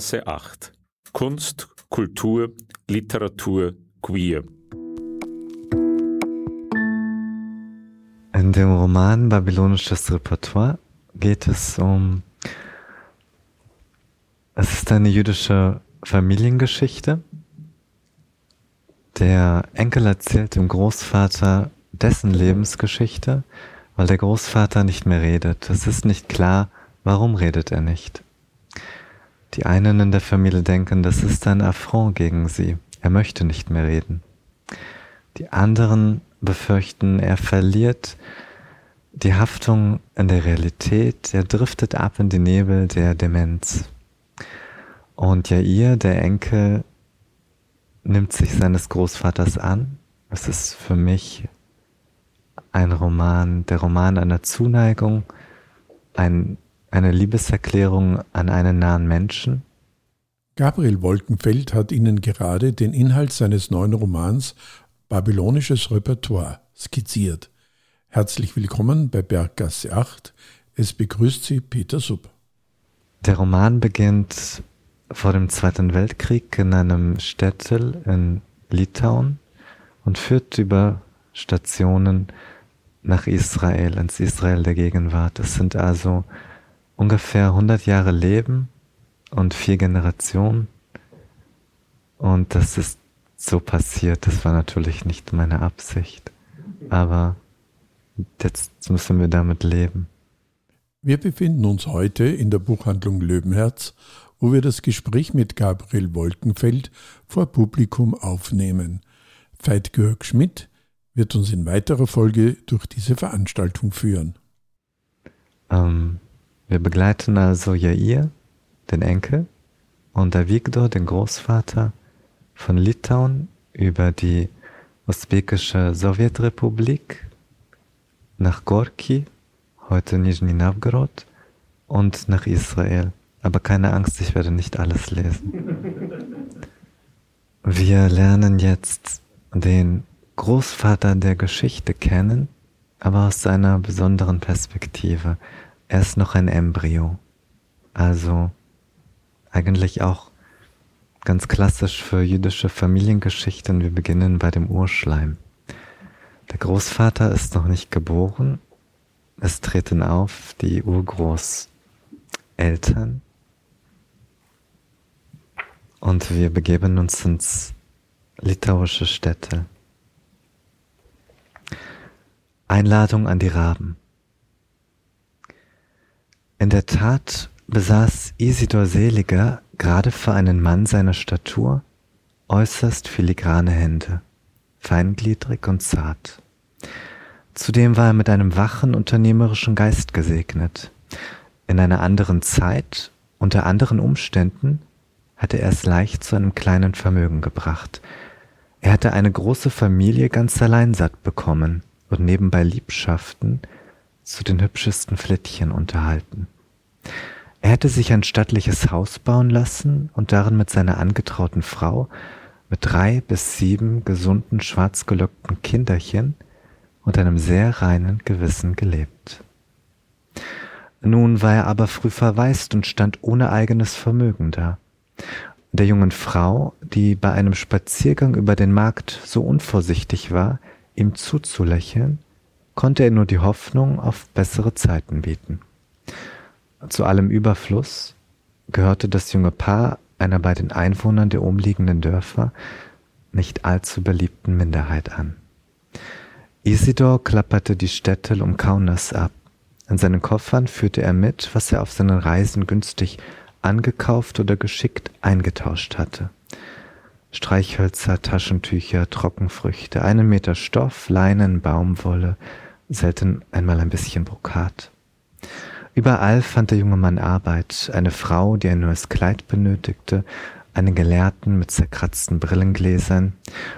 Berggasse 8. Kunst, Kultur, Literatur, Queer. In dem Roman Babylonisches Repertoire geht es um. Es ist eine jüdische Familiengeschichte. Der Enkel erzählt dem Großvater dessen Lebensgeschichte, weil der Großvater nicht mehr redet. Es ist nicht klar, warum redet er nicht. Die einen in der Familie denken, das ist ein Affront gegen sie. Er möchte nicht mehr reden. Die anderen befürchten, er verliert die Haftung in der Realität, er driftet ab in die Nebel der Demenz. Und Jair, der Enkel, nimmt sich seines Großvaters an. Es ist für mich ein Roman, der Roman einer Zuneigung, ein, eine Liebeserklärung an einen nahen Menschen. Gabriel Wolkenfeld hat Ihnen gerade den Inhalt seines neuen Romans Babylonisches Repertoire skizziert. Herzlich willkommen bei Berggasse 8. Es begrüßt Sie Peter Sub. Der Roman beginnt vor dem Zweiten Weltkrieg in einem Städtel in Litauen und führt über Stationen nach Israel, ins Israel der Gegenwart. Es sind also ungefähr 100 Jahre Leben und vier Generationen. Und das ist so passiert. Das war natürlich nicht meine Absicht. Aber jetzt müssen wir damit leben. Wir befinden uns heute in der Buchhandlung Löwenherz, wo wir das Gespräch mit Gabriel Wolkenfeld vor Publikum aufnehmen. Veit Georg Schmidt wird uns in weiterer Folge durch diese Veranstaltung führen. Ähm, wir begleiten also Jair, den Enkel, und Avigdor, den Großvater, von Litauen über die usbekische Sowjetrepublik nach Gorki, heute Nizhny Novgorod, und nach Israel. Aber keine Angst, ich werde nicht alles lesen. Wir lernen jetzt den Großvater der Geschichte kennen, aber aus seiner besonderen Perspektive. Er ist noch ein Embryo. Also eigentlich auch Ganz klassisch für jüdische Familiengeschichten, wir beginnen bei dem Urschleim. Der Großvater ist noch nicht geboren, es treten auf die Urgroßeltern und wir begeben uns ins litauische Städte. Einladung an die Raben. In der Tat besaß Isidor Seliger gerade für einen Mann seiner Statur äußerst filigrane Hände, feingliedrig und zart. Zudem war er mit einem wachen, unternehmerischen Geist gesegnet. In einer anderen Zeit, unter anderen Umständen, hatte er es leicht zu einem kleinen Vermögen gebracht. Er hatte eine große Familie ganz allein satt bekommen und nebenbei Liebschaften zu den hübschesten Flittchen unterhalten. Er hätte sich ein stattliches Haus bauen lassen und darin mit seiner angetrauten Frau, mit drei bis sieben gesunden, schwarzgelöckten Kinderchen und einem sehr reinen Gewissen gelebt. Nun war er aber früh verwaist und stand ohne eigenes Vermögen da. Der jungen Frau, die bei einem Spaziergang über den Markt so unvorsichtig war, ihm zuzulächeln, konnte er nur die Hoffnung auf bessere Zeiten bieten. Zu allem Überfluss gehörte das junge Paar einer bei den Einwohnern der umliegenden Dörfer nicht allzu beliebten Minderheit an. Isidor klapperte die Städte um Kaunas ab. In seinen Koffern führte er mit, was er auf seinen Reisen günstig angekauft oder geschickt eingetauscht hatte. Streichhölzer, Taschentücher, Trockenfrüchte, einen Meter Stoff, Leinen, Baumwolle, selten einmal ein bisschen Brokat. Überall fand der junge Mann Arbeit, eine Frau, die ein neues Kleid benötigte, einen Gelehrten mit zerkratzten Brillengläsern.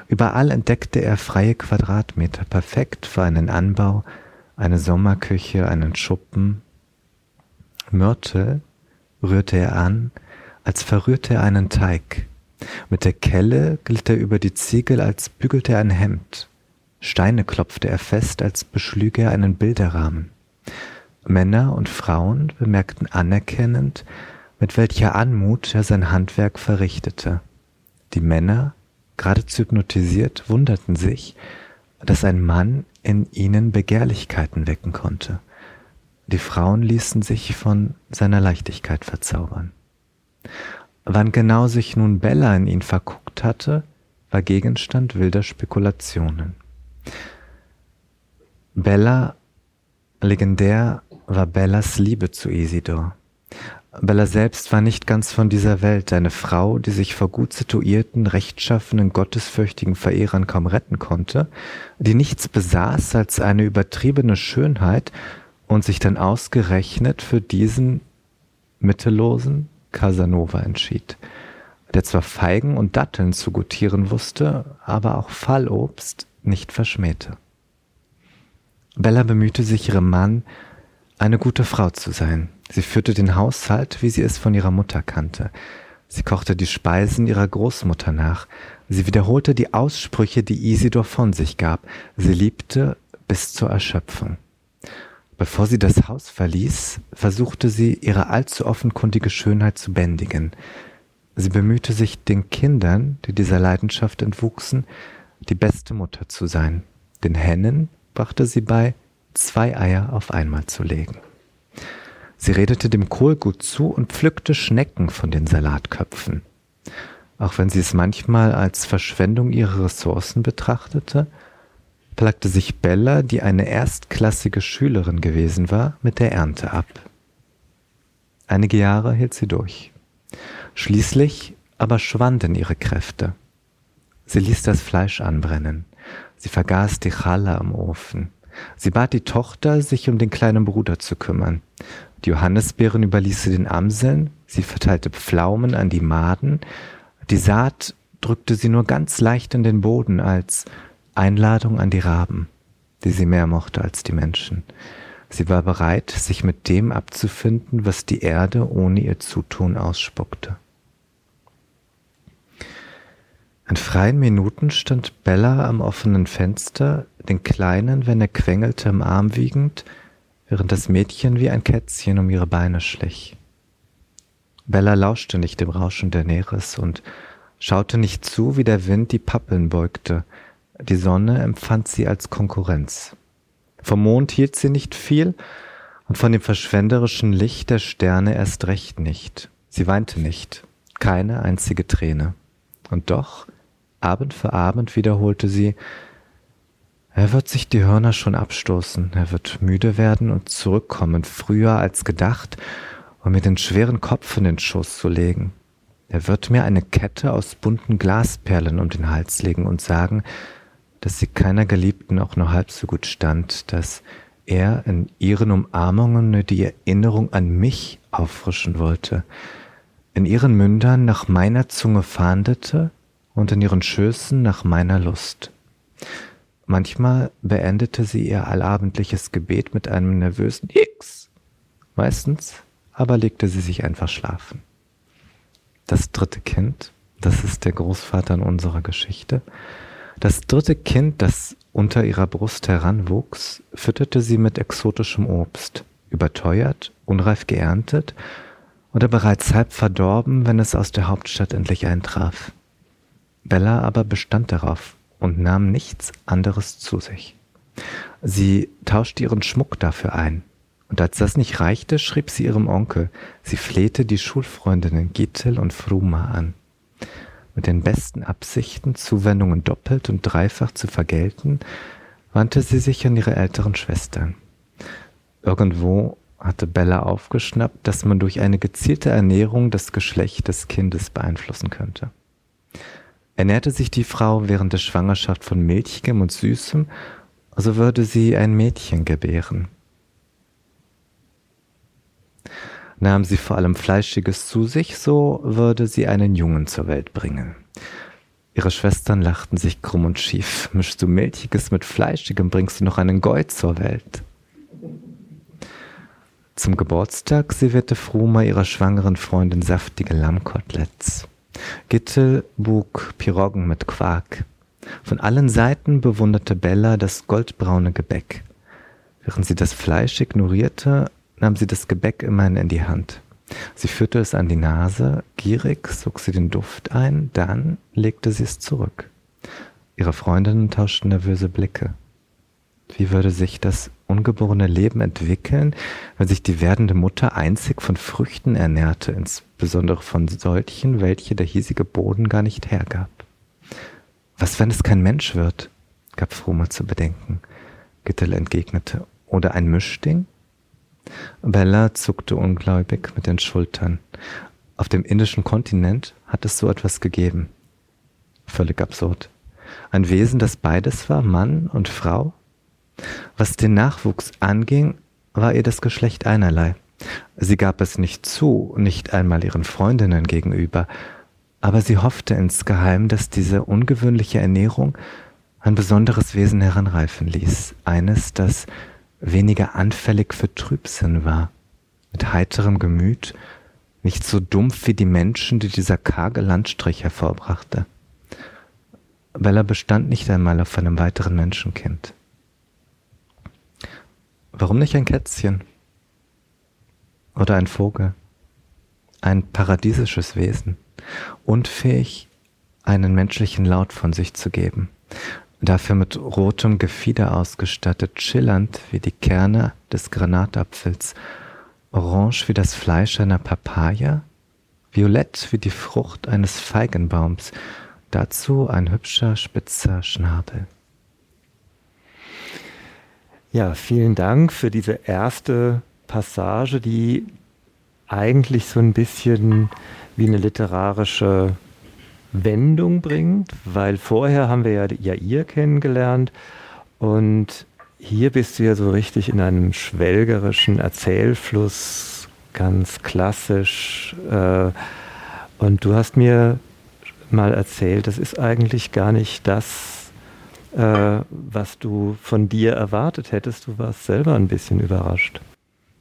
Überall entdeckte er freie Quadratmeter, perfekt für einen Anbau, eine Sommerküche, einen Schuppen. Mörtel rührte er an, als verrührte er einen Teig. Mit der Kelle glitt er über die Ziegel, als bügelte er ein Hemd. Steine klopfte er fest, als beschlüge er einen Bilderrahmen. Männer und Frauen bemerkten anerkennend, mit welcher Anmut er sein Handwerk verrichtete. Die Männer, geradezu hypnotisiert, wunderten sich, dass ein Mann in ihnen Begehrlichkeiten wecken konnte. Die Frauen ließen sich von seiner Leichtigkeit verzaubern. Wann genau sich nun Bella in ihn verguckt hatte, war Gegenstand wilder Spekulationen. Bella, legendär war Bellas Liebe zu Isidor. Bella selbst war nicht ganz von dieser Welt, eine Frau, die sich vor gut situierten, rechtschaffenen, gottesfürchtigen Verehrern kaum retten konnte, die nichts besaß als eine übertriebene Schönheit und sich dann ausgerechnet für diesen mittellosen Casanova entschied, der zwar Feigen und Datteln zu gutieren wusste, aber auch Fallobst nicht verschmähte. Bella bemühte sich, ihrem Mann eine gute Frau zu sein. Sie führte den Haushalt, wie sie es von ihrer Mutter kannte. Sie kochte die Speisen ihrer Großmutter nach. Sie wiederholte die Aussprüche, die Isidor von sich gab. Sie liebte bis zur Erschöpfung. Bevor sie das Haus verließ, versuchte sie, ihre allzu offenkundige Schönheit zu bändigen. Sie bemühte sich, den Kindern, die dieser Leidenschaft entwuchsen, die beste Mutter zu sein. Den Hennen brachte sie bei, zwei Eier auf einmal zu legen. Sie redete dem Kohlgut zu und pflückte Schnecken von den Salatköpfen. Auch wenn sie es manchmal als Verschwendung ihrer Ressourcen betrachtete, plagte sich Bella, die eine erstklassige Schülerin gewesen war, mit der Ernte ab. Einige Jahre hielt sie durch. Schließlich aber schwanden ihre Kräfte. Sie ließ das Fleisch anbrennen. Sie vergaß die Challah im Ofen. Sie bat die Tochter, sich um den kleinen Bruder zu kümmern. Die Johannisbeeren überließ sie den Amseln, sie verteilte Pflaumen an die Maden, die Saat drückte sie nur ganz leicht in den Boden als Einladung an die Raben, die sie mehr mochte als die Menschen. Sie war bereit, sich mit dem abzufinden, was die Erde ohne ihr Zutun ausspuckte. In freien Minuten stand Bella am offenen Fenster, den Kleinen, wenn er quengelte, im Arm wiegend, während das Mädchen wie ein Kätzchen um ihre Beine schlich. Bella lauschte nicht dem Rauschen der Neres und schaute nicht zu, wie der Wind die Pappeln beugte. Die Sonne empfand sie als Konkurrenz. Vom Mond hielt sie nicht viel und von dem verschwenderischen Licht der Sterne erst recht nicht. Sie weinte nicht, keine einzige Träne. Und doch Abend für Abend wiederholte sie, er wird sich die Hörner schon abstoßen, er wird müde werden und zurückkommen, früher als gedacht, um mir den schweren Kopf in den Schoß zu legen. Er wird mir eine Kette aus bunten Glasperlen um den Hals legen und sagen, dass sie keiner Geliebten auch nur halb so gut stand, dass er in ihren Umarmungen nur die Erinnerung an mich auffrischen wollte, in ihren Mündern nach meiner Zunge fahndete und in ihren Schößen nach meiner Lust. Manchmal beendete sie ihr allabendliches Gebet mit einem nervösen X. Meistens aber legte sie sich einfach schlafen. Das dritte Kind, das ist der Großvater in unserer Geschichte, das dritte Kind, das unter ihrer Brust heranwuchs, fütterte sie mit exotischem Obst, überteuert, unreif geerntet oder bereits halb verdorben, wenn es aus der Hauptstadt endlich eintraf. Bella aber bestand darauf und nahm nichts anderes zu sich. Sie tauschte ihren Schmuck dafür ein, und als das nicht reichte, schrieb sie ihrem Onkel, sie flehte die Schulfreundinnen Gittel und Fruma an. Mit den besten Absichten, Zuwendungen doppelt und dreifach zu vergelten, wandte sie sich an ihre älteren Schwestern. Irgendwo hatte Bella aufgeschnappt, dass man durch eine gezielte Ernährung das Geschlecht des Kindes beeinflussen könnte. Ernährte sich die Frau während der Schwangerschaft von Milchigem und Süßem, so würde sie ein Mädchen gebären. Nahm sie vor allem Fleischiges zu sich, so würde sie einen Jungen zur Welt bringen. Ihre Schwestern lachten sich krumm und schief. Mischst du Milchiges mit Fleischigem, bringst du noch einen Goy zur Welt. Zum Geburtstag servierte Fruma ihrer schwangeren Freundin saftige Lammkoteletts. Gittel buk Piroggen mit Quark. Von allen Seiten bewunderte Bella das goldbraune Gebäck. Während sie das Fleisch ignorierte, nahm sie das Gebäck immerhin in die Hand. Sie führte es an die Nase, gierig sog sie den Duft ein, dann legte sie es zurück. Ihre Freundinnen tauschten nervöse Blicke. Wie würde sich das ungeborene Leben entwickeln, wenn sich die werdende Mutter einzig von Früchten ernährte, insbesondere von solchen, welche der hiesige Boden gar nicht hergab? Was, wenn es kein Mensch wird? gab Frome zu bedenken. Gittel entgegnete. Oder ein Mischding? Bella zuckte ungläubig mit den Schultern. Auf dem indischen Kontinent hat es so etwas gegeben. Völlig absurd. Ein Wesen, das beides war, Mann und Frau? Was den Nachwuchs anging, war ihr das Geschlecht einerlei. Sie gab es nicht zu, nicht einmal ihren Freundinnen gegenüber, aber sie hoffte insgeheim, dass diese ungewöhnliche Ernährung ein besonderes Wesen heranreifen ließ, eines, das weniger anfällig für Trübsinn war, mit heiterem Gemüt, nicht so dumpf wie die Menschen, die dieser karge Landstrich hervorbrachte. Bella bestand nicht einmal auf einem weiteren Menschenkind. Warum nicht ein Kätzchen? Oder ein Vogel? Ein paradiesisches Wesen, unfähig, einen menschlichen Laut von sich zu geben, dafür mit rotem Gefieder ausgestattet, schillernd wie die Kerne des Granatapfels, orange wie das Fleisch einer Papaya, violett wie die Frucht eines Feigenbaums, dazu ein hübscher spitzer Schnabel. Ja, vielen Dank für diese erste Passage, die eigentlich so ein bisschen wie eine literarische Wendung bringt, weil vorher haben wir ja Jair kennengelernt und hier bist du ja so richtig in einem schwelgerischen Erzählfluss, ganz klassisch. Äh, und du hast mir mal erzählt, das ist eigentlich gar nicht das, äh, was du von dir erwartet hättest. Du warst selber ein bisschen überrascht.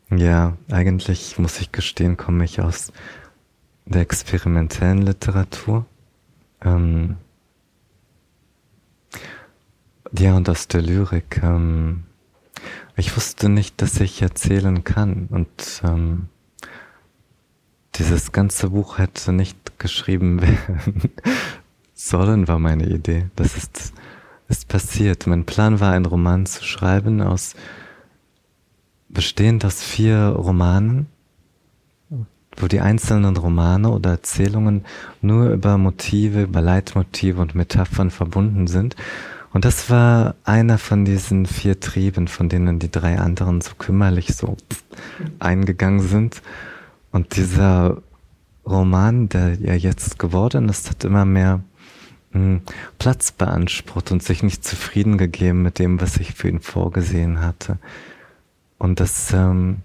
Ja, eigentlich muss ich gestehen, komme ich aus der experimentellen Literatur. Ähm, ja, und aus der Lyrik. Ähm, ich wusste nicht, dass ich erzählen kann. Und ähm, dieses ganze Buch hätte nicht geschrieben werden sollen, war meine Idee. Das ist ist passiert. Mein Plan war, einen Roman zu schreiben aus bestehend aus vier Romanen, wo die einzelnen Romane oder Erzählungen nur über Motive, über Leitmotive und Metaphern verbunden sind. Und das war einer von diesen vier Trieben, von denen die drei anderen so kümmerlich so eingegangen sind. Und dieser Roman, der ja jetzt geworden ist, hat immer mehr Platz beansprucht und sich nicht zufrieden gegeben mit dem, was ich für ihn vorgesehen hatte. Und das ähm,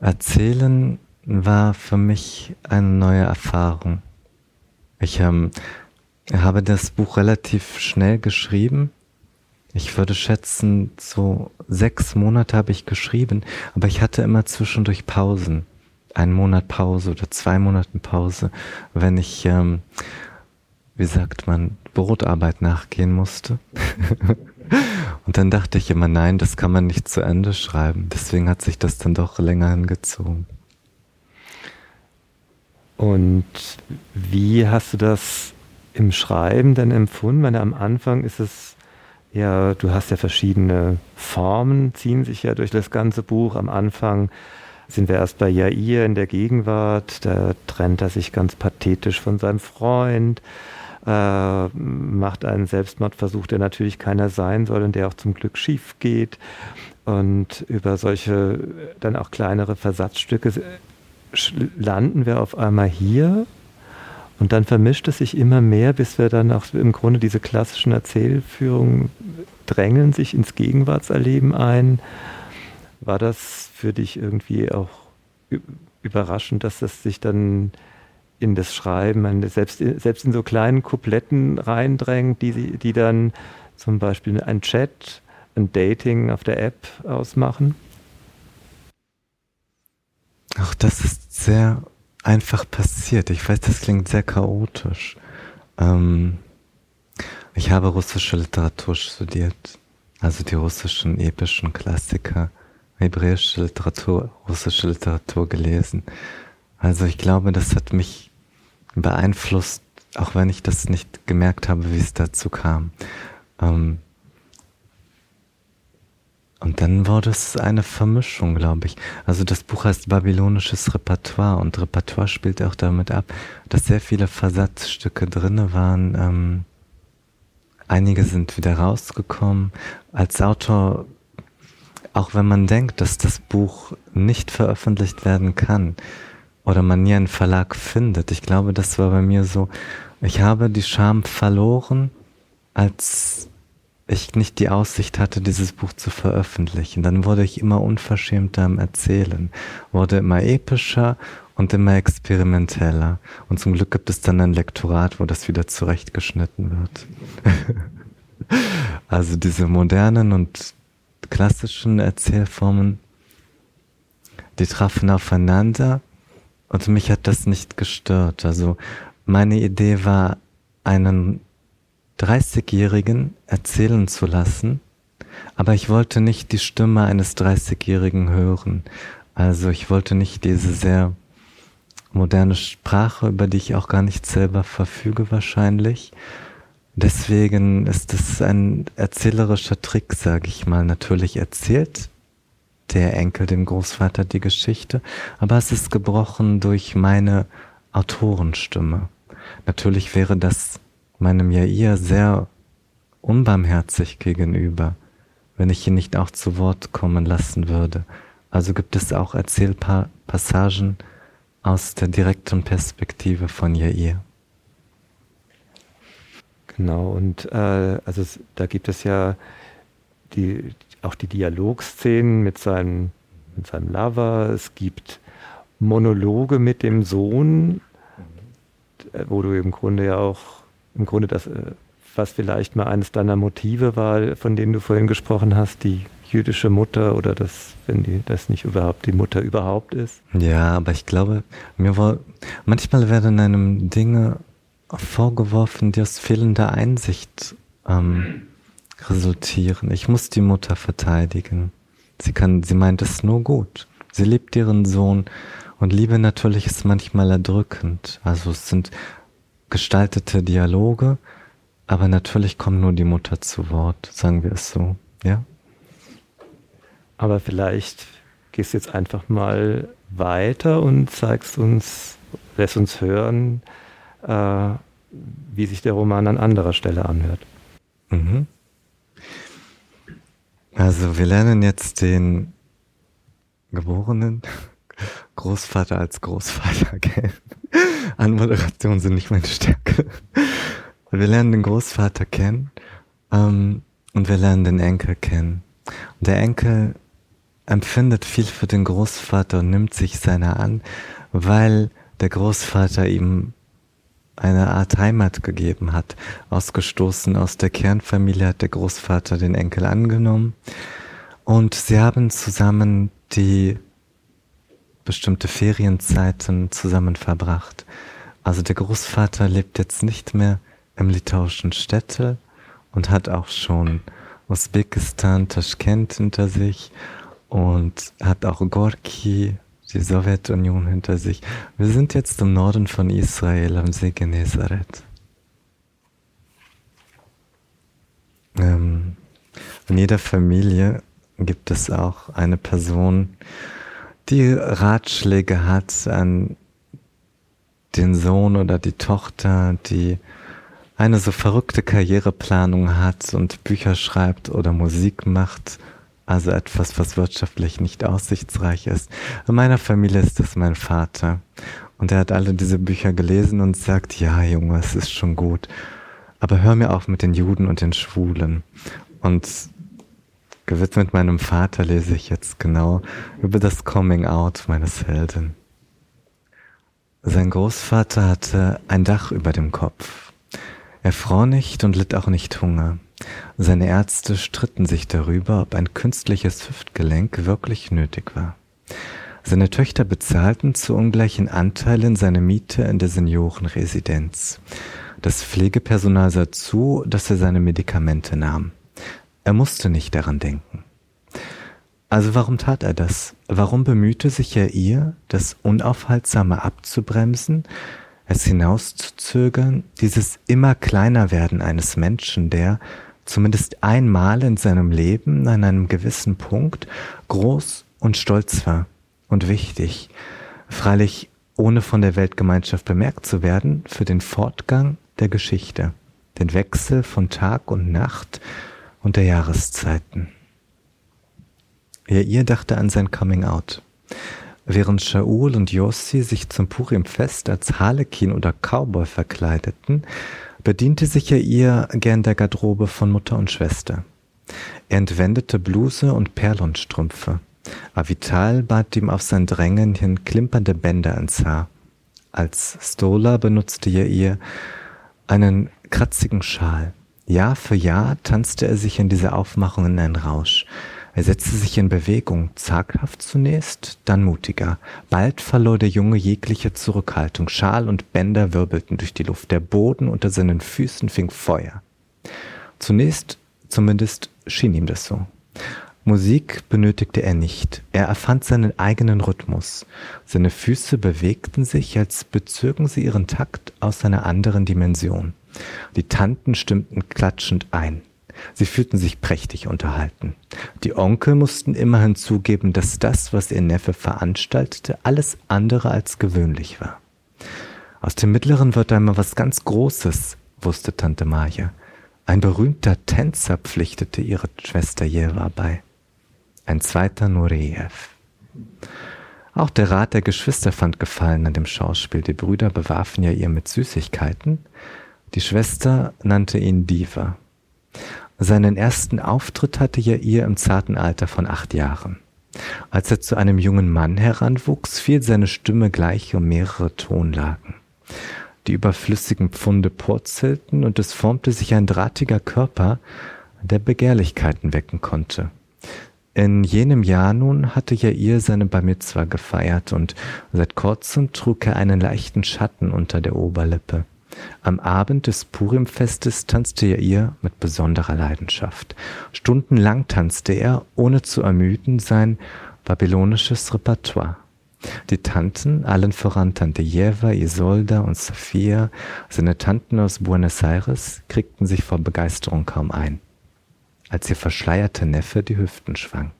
Erzählen war für mich eine neue Erfahrung. Ich ähm, habe das Buch relativ schnell geschrieben. Ich würde schätzen, so sechs Monate habe ich geschrieben, aber ich hatte immer zwischendurch Pausen. Einen Monat Pause oder zwei Monate Pause, wenn ich ähm, wie sagt man, Brotarbeit nachgehen musste. und dann dachte ich immer, nein, das kann man nicht zu Ende schreiben. Deswegen hat sich das dann doch länger hingezogen. Und wie hast du das im Schreiben denn empfunden? Weil am Anfang ist es ja, du hast ja verschiedene Formen, ziehen sich ja durch das ganze Buch. Am Anfang sind wir erst bei Jair in der Gegenwart, da trennt er sich ganz pathetisch von seinem Freund äh, macht einen Selbstmordversuch, der natürlich keiner sein soll und der auch zum Glück schief geht. Und über solche dann auch kleinere Versatzstücke landen wir auf einmal hier und dann vermischt es sich immer mehr, bis wir dann auch im Grunde diese klassischen Erzählführungen drängeln sich ins Gegenwartserleben ein. War das für dich irgendwie auch überraschend, dass das sich dann in das Schreiben, selbst, selbst in so kleinen Kupletten reindrängt, die, die dann zum Beispiel ein Chat, ein Dating auf der App ausmachen? Auch das ist sehr einfach passiert. Ich weiß, das klingt sehr chaotisch. Ähm, ich habe russische Literatur studiert, also die russischen epischen Klassiker, hebräische Literatur, russische Literatur gelesen Also ich glaube, das hat mich beeinflusst, auch wenn ich das nicht gemerkt habe, wie es dazu kam. Ähm, und dann wurde es eine Vermischung, glaube ich. Also das Buch heißt Babylonisches Repertoire und Repertoire spielt auch damit ab, dass sehr viele Versatzstücke drinne waren. Ähm, einige sind wieder rausgekommen. Als Autor, auch wenn man denkt, dass das Buch nicht veröffentlicht werden kann oder man nie einen Verlag findet, ich glaube, das war bei mir so, ich habe die Scham verloren, als ich nicht die Aussicht hatte, dieses Buch zu veröffentlichen. Dann wurde ich immer unverschämter im Erzählen, wurde immer epischer und immer experimenteller. Und zum Glück gibt es dann ein Lektorat, wo das wieder zurechtgeschnitten wird. also diese modernen und klassischen Erzählformen, die trafen aufeinander und mich hat das nicht gestört. Also meine Idee war, einen 30-Jährigen erzählen zu lassen, aber ich wollte nicht die Stimme eines 30-Jährigen hören. Also ich wollte nicht diese sehr moderne Sprache, über die ich auch gar nicht selber verfüge wahrscheinlich. Deswegen ist es ein erzählerischer Trick, sage ich mal. Natürlich erzählt der Enkel dem Großvater die Geschichte, aber es ist gebrochen durch meine Autorenstimme. Natürlich wäre das meinem Jair sehr unbarmherzig gegenüber, wenn ich ihn nicht auch zu Wort kommen lassen würde. Also gibt es auch Erzählpassagen aus der direkten Perspektive von Jair. Genau, und äh, also da gibt es ja die, auch die Dialogszenen mit seinem, mit seinem Lover, es gibt Monologe mit dem Sohn, wo du im Grunde ja auch im Grunde das, äh, was vielleicht mal eines deiner Motive war, von denen du vorhin gesprochen hast, die jüdische Mutter oder das, wenn die, das nicht überhaupt die Mutter überhaupt ist. Ja, aber ich glaube, mir war, manchmal werden einem Dinge vorgeworfen, die aus fehlender Einsicht ähm, resultieren. Ich muss die Mutter verteidigen. Sie kann, sie meint es nur gut. Sie liebt ihren Sohn und Liebe natürlich ist manchmal erdrückend. Also es sind gestaltete Dialoge, aber natürlich kommt nur die Mutter zu Wort, sagen wir es so, ja? Aber vielleicht gehst du jetzt einfach mal weiter und zeigst uns, lässt uns hören, äh, wie sich der Roman an anderer Stelle anhört. Mhm. Also wir lernen jetzt den geborenen Großvater als Großvater kennen. Anmoderation sind nicht meine Stärke. wir lernen den Großvater kennen ähm, und wir lernen den Enkel kennen. Und der Enkel empfindet viel für den Großvater und nimmt sich seiner an, weil der Großvater ihm eine Art Heimat gegeben hat. Ausgestoßen aus der Kernfamilie hat der Großvater den Enkel angenommen. Und sie haben zusammen die bestimmte Ferienzeiten zusammen verbracht. Also der Großvater lebt jetzt nicht mehr im litauischen Städte und hat auch schon Usbekistan, Taschkent hinter sich und hat auch Gorki, die Sowjetunion hinter sich. Wir sind jetzt im Norden von Israel am See Genezareth. Ähm, in jeder Familie gibt es auch eine Person, die Ratschläge hat an den Sohn oder die Tochter, die eine so verrückte Karriereplanung hat und Bücher schreibt oder Musik macht, also etwas, was wirtschaftlich nicht aussichtsreich ist. In meiner Familie ist das mein Vater. Und er hat alle diese Bücher gelesen und sagt, ja, Junge, es ist schon gut. Aber hör mir auf mit den Juden und den Schwulen. Und Gewidmet meinem Vater lese ich jetzt genau über das Coming Out meines Helden. Sein Großvater hatte ein Dach über dem Kopf. Er fror nicht und litt auch nicht Hunger. Seine Ärzte stritten sich darüber, ob ein künstliches Hüftgelenk wirklich nötig war. Seine Töchter bezahlten zu ungleichen Anteilen seine Miete in der Seniorenresidenz. Das Pflegepersonal sah zu, dass er seine Medikamente nahm. Er musste nicht daran denken. Also warum tat er das? Warum bemühte sich er ihr, das Unaufhaltsame abzubremsen, es hinauszuzögern, dieses immer kleiner werden eines Menschen, der zumindest einmal in seinem Leben an einem gewissen Punkt groß und stolz war und wichtig, freilich ohne von der Weltgemeinschaft bemerkt zu werden, für den Fortgang der Geschichte, den Wechsel von Tag und Nacht und der Jahreszeiten. Ja, ihr dachte an sein Coming Out. Während Shaul und Yossi sich zum Purim-Fest als Harlekin oder Cowboy verkleideten, bediente sich er ihr gern der Garderobe von Mutter und Schwester. Er entwendete Bluse und Perlonstrümpfe. Avital bat ihm auf sein Drängen hin klimpernde Bänder ins Haar. Als Stola benutzte er ihr einen kratzigen Schal. Jahr für Jahr tanzte er sich in dieser Aufmachung in einen Rausch. Er setzte sich in Bewegung, zaghaft zunächst, dann mutiger. Bald verlor der Junge jegliche Zurückhaltung. Schal und Bänder wirbelten durch die Luft. Der Boden unter seinen Füßen fing Feuer. Zunächst, zumindest schien ihm das so. Musik benötigte er nicht. Er erfand seinen eigenen Rhythmus. Seine Füße bewegten sich, als bezögen sie ihren Takt aus einer anderen Dimension. Die Tanten stimmten klatschend ein. Sie fühlten sich prächtig unterhalten. Die Onkel mussten immerhin zugeben, dass das, was ihr Neffe veranstaltete, alles andere als gewöhnlich war. Aus dem Mittleren wird einmal was ganz Großes, wusste Tante Maja. Ein berühmter Tänzer pflichtete ihre Schwester Jewa bei ein zweiter Nureyev. Auch der Rat der Geschwister fand Gefallen an dem Schauspiel. Die Brüder bewarfen ja ihr mit Süßigkeiten. Die Schwester nannte ihn Diva. Seinen ersten Auftritt hatte ja ihr im zarten Alter von acht Jahren. Als er zu einem jungen Mann heranwuchs, fiel seine Stimme gleich um mehrere Tonlagen. Die überflüssigen Pfunde purzelten und es formte sich ein drahtiger Körper, der Begehrlichkeiten wecken konnte. In jenem Jahr nun hatte Jair seine Bar Mitzwa gefeiert und seit kurzem trug er einen leichten Schatten unter der Oberlippe. Am Abend des Purimfestes tanzte Jair mit besonderer Leidenschaft. Stundenlang tanzte er, ohne zu ermüden, sein babylonisches Repertoire. Die Tanten, allen voran Tante Jeva, Isolda und Sophia, seine Tanten aus Buenos Aires, kriegten sich vor Begeisterung kaum ein als ihr verschleierter Neffe die Hüften schwang.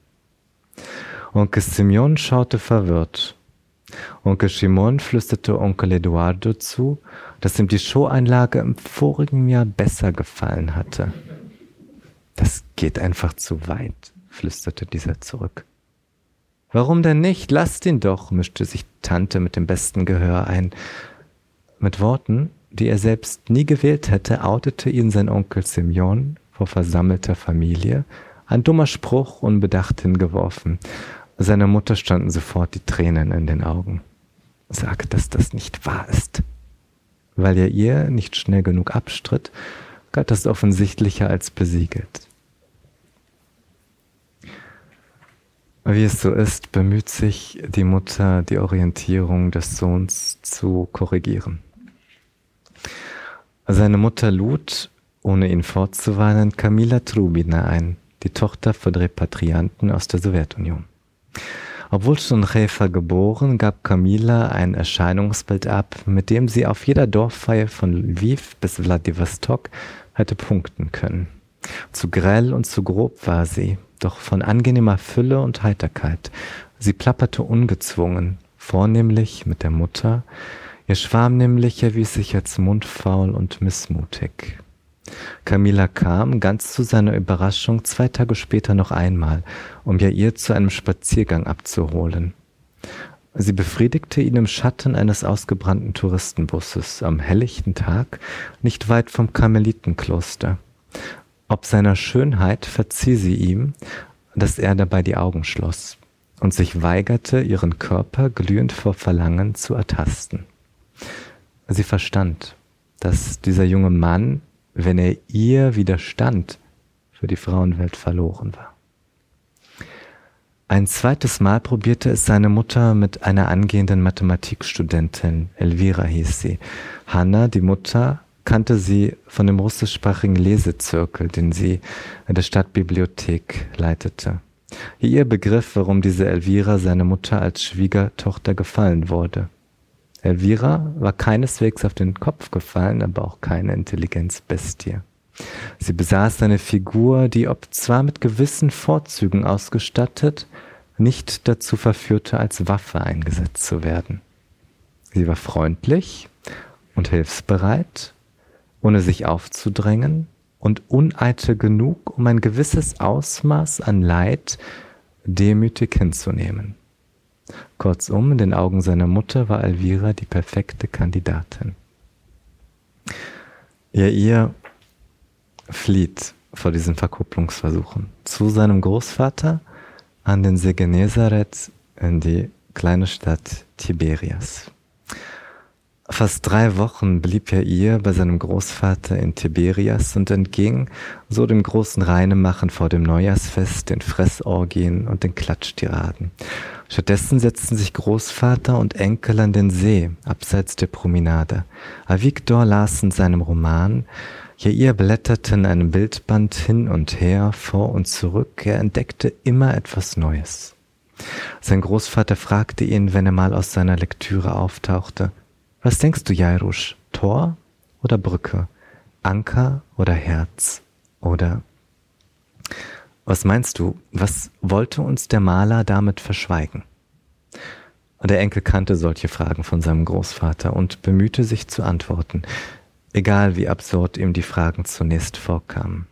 Onkel Simeon schaute verwirrt. Onkel Shimon flüsterte Onkel Eduardo zu, dass ihm die Showeinlage im vorigen Jahr besser gefallen hatte. Das geht einfach zu weit, flüsterte dieser zurück. Warum denn nicht? Lasst ihn doch, mischte sich Tante mit dem besten Gehör ein. Mit Worten, die er selbst nie gewählt hätte, outete ihn sein Onkel Simeon vor versammelter Familie, ein dummer Spruch unbedacht hingeworfen. Seiner Mutter standen sofort die Tränen in den Augen. Sag, dass das nicht wahr ist. Weil er ihr nicht schnell genug abstritt, galt das offensichtlicher als besiegelt. Wie es so ist, bemüht sich die Mutter, die Orientierung des Sohns zu korrigieren. Seine Mutter lud ohne ihn fortzuwarnen, Kamila Trubina ein, die Tochter von Repatrianten aus der Sowjetunion. Obwohl schon Chefa geboren, gab Kamila ein Erscheinungsbild ab, mit dem sie auf jeder Dorffeier von Lviv bis Vladivostok hätte punkten können. Zu grell und zu grob war sie, doch von angenehmer Fülle und Heiterkeit. Sie plapperte ungezwungen, vornehmlich mit der Mutter. Ihr Schwarm nämlich erwies sich als mundfaul und missmutig. Camilla kam, ganz zu seiner Überraschung, zwei Tage später noch einmal, um Jair zu einem Spaziergang abzuholen. Sie befriedigte ihn im Schatten eines ausgebrannten Touristenbusses am helllichten Tag, nicht weit vom Karmelitenkloster. Ob seiner Schönheit verzieh sie ihm, dass er dabei die Augen schloss und sich weigerte, ihren Körper glühend vor Verlangen zu ertasten. Sie verstand, dass dieser junge Mann wenn er ihr widerstand, für die Frauenwelt verloren war. Ein zweites Mal probierte es seine Mutter mit einer angehenden Mathematikstudentin, Elvira hieß sie. Hanna, die Mutter, kannte sie von dem russischsprachigen Lesezirkel, den sie in der Stadtbibliothek leitete. Ihr begriff, warum diese Elvira seine Mutter als Schwiegertochter gefallen wurde. Elvira war keineswegs auf den Kopf gefallen, aber auch keine Intelligenzbestie. Sie besaß eine Figur, die, ob zwar mit gewissen Vorzügen ausgestattet, nicht dazu verführte, als Waffe eingesetzt zu werden. Sie war freundlich und hilfsbereit, ohne sich aufzudrängen und uneitel genug, um ein gewisses Ausmaß an Leid demütig hinzunehmen. Kurzum, in den Augen seiner Mutter war Elvira die perfekte Kandidatin. Ihr ihr flieht vor diesen Verkupplungsversuchen zu seinem Großvater an den See Genezareth in die kleine Stadt Tiberias. Fast drei Wochen blieb er ihr bei seinem Großvater in Tiberias und entging so dem großen Reinemachen vor dem Neujahrsfest, den Fressorgien und den Klatschtiraden. Stattdessen setzten sich Großvater und Enkel an den See, abseits der Promenade. Avigdor las in seinem Roman, Jair blätterte in einem Bildband hin und her, vor und zurück, er entdeckte immer etwas Neues. Sein Großvater fragte ihn, wenn er mal aus seiner Lektüre auftauchte, was denkst du, Jairusch? Tor oder Brücke? Anker oder Herz? Oder was meinst du, was wollte uns der Maler damit verschweigen? Und der Enkel kannte solche Fragen von seinem Großvater und bemühte sich zu antworten, egal wie absurd ihm die Fragen zunächst vorkamen.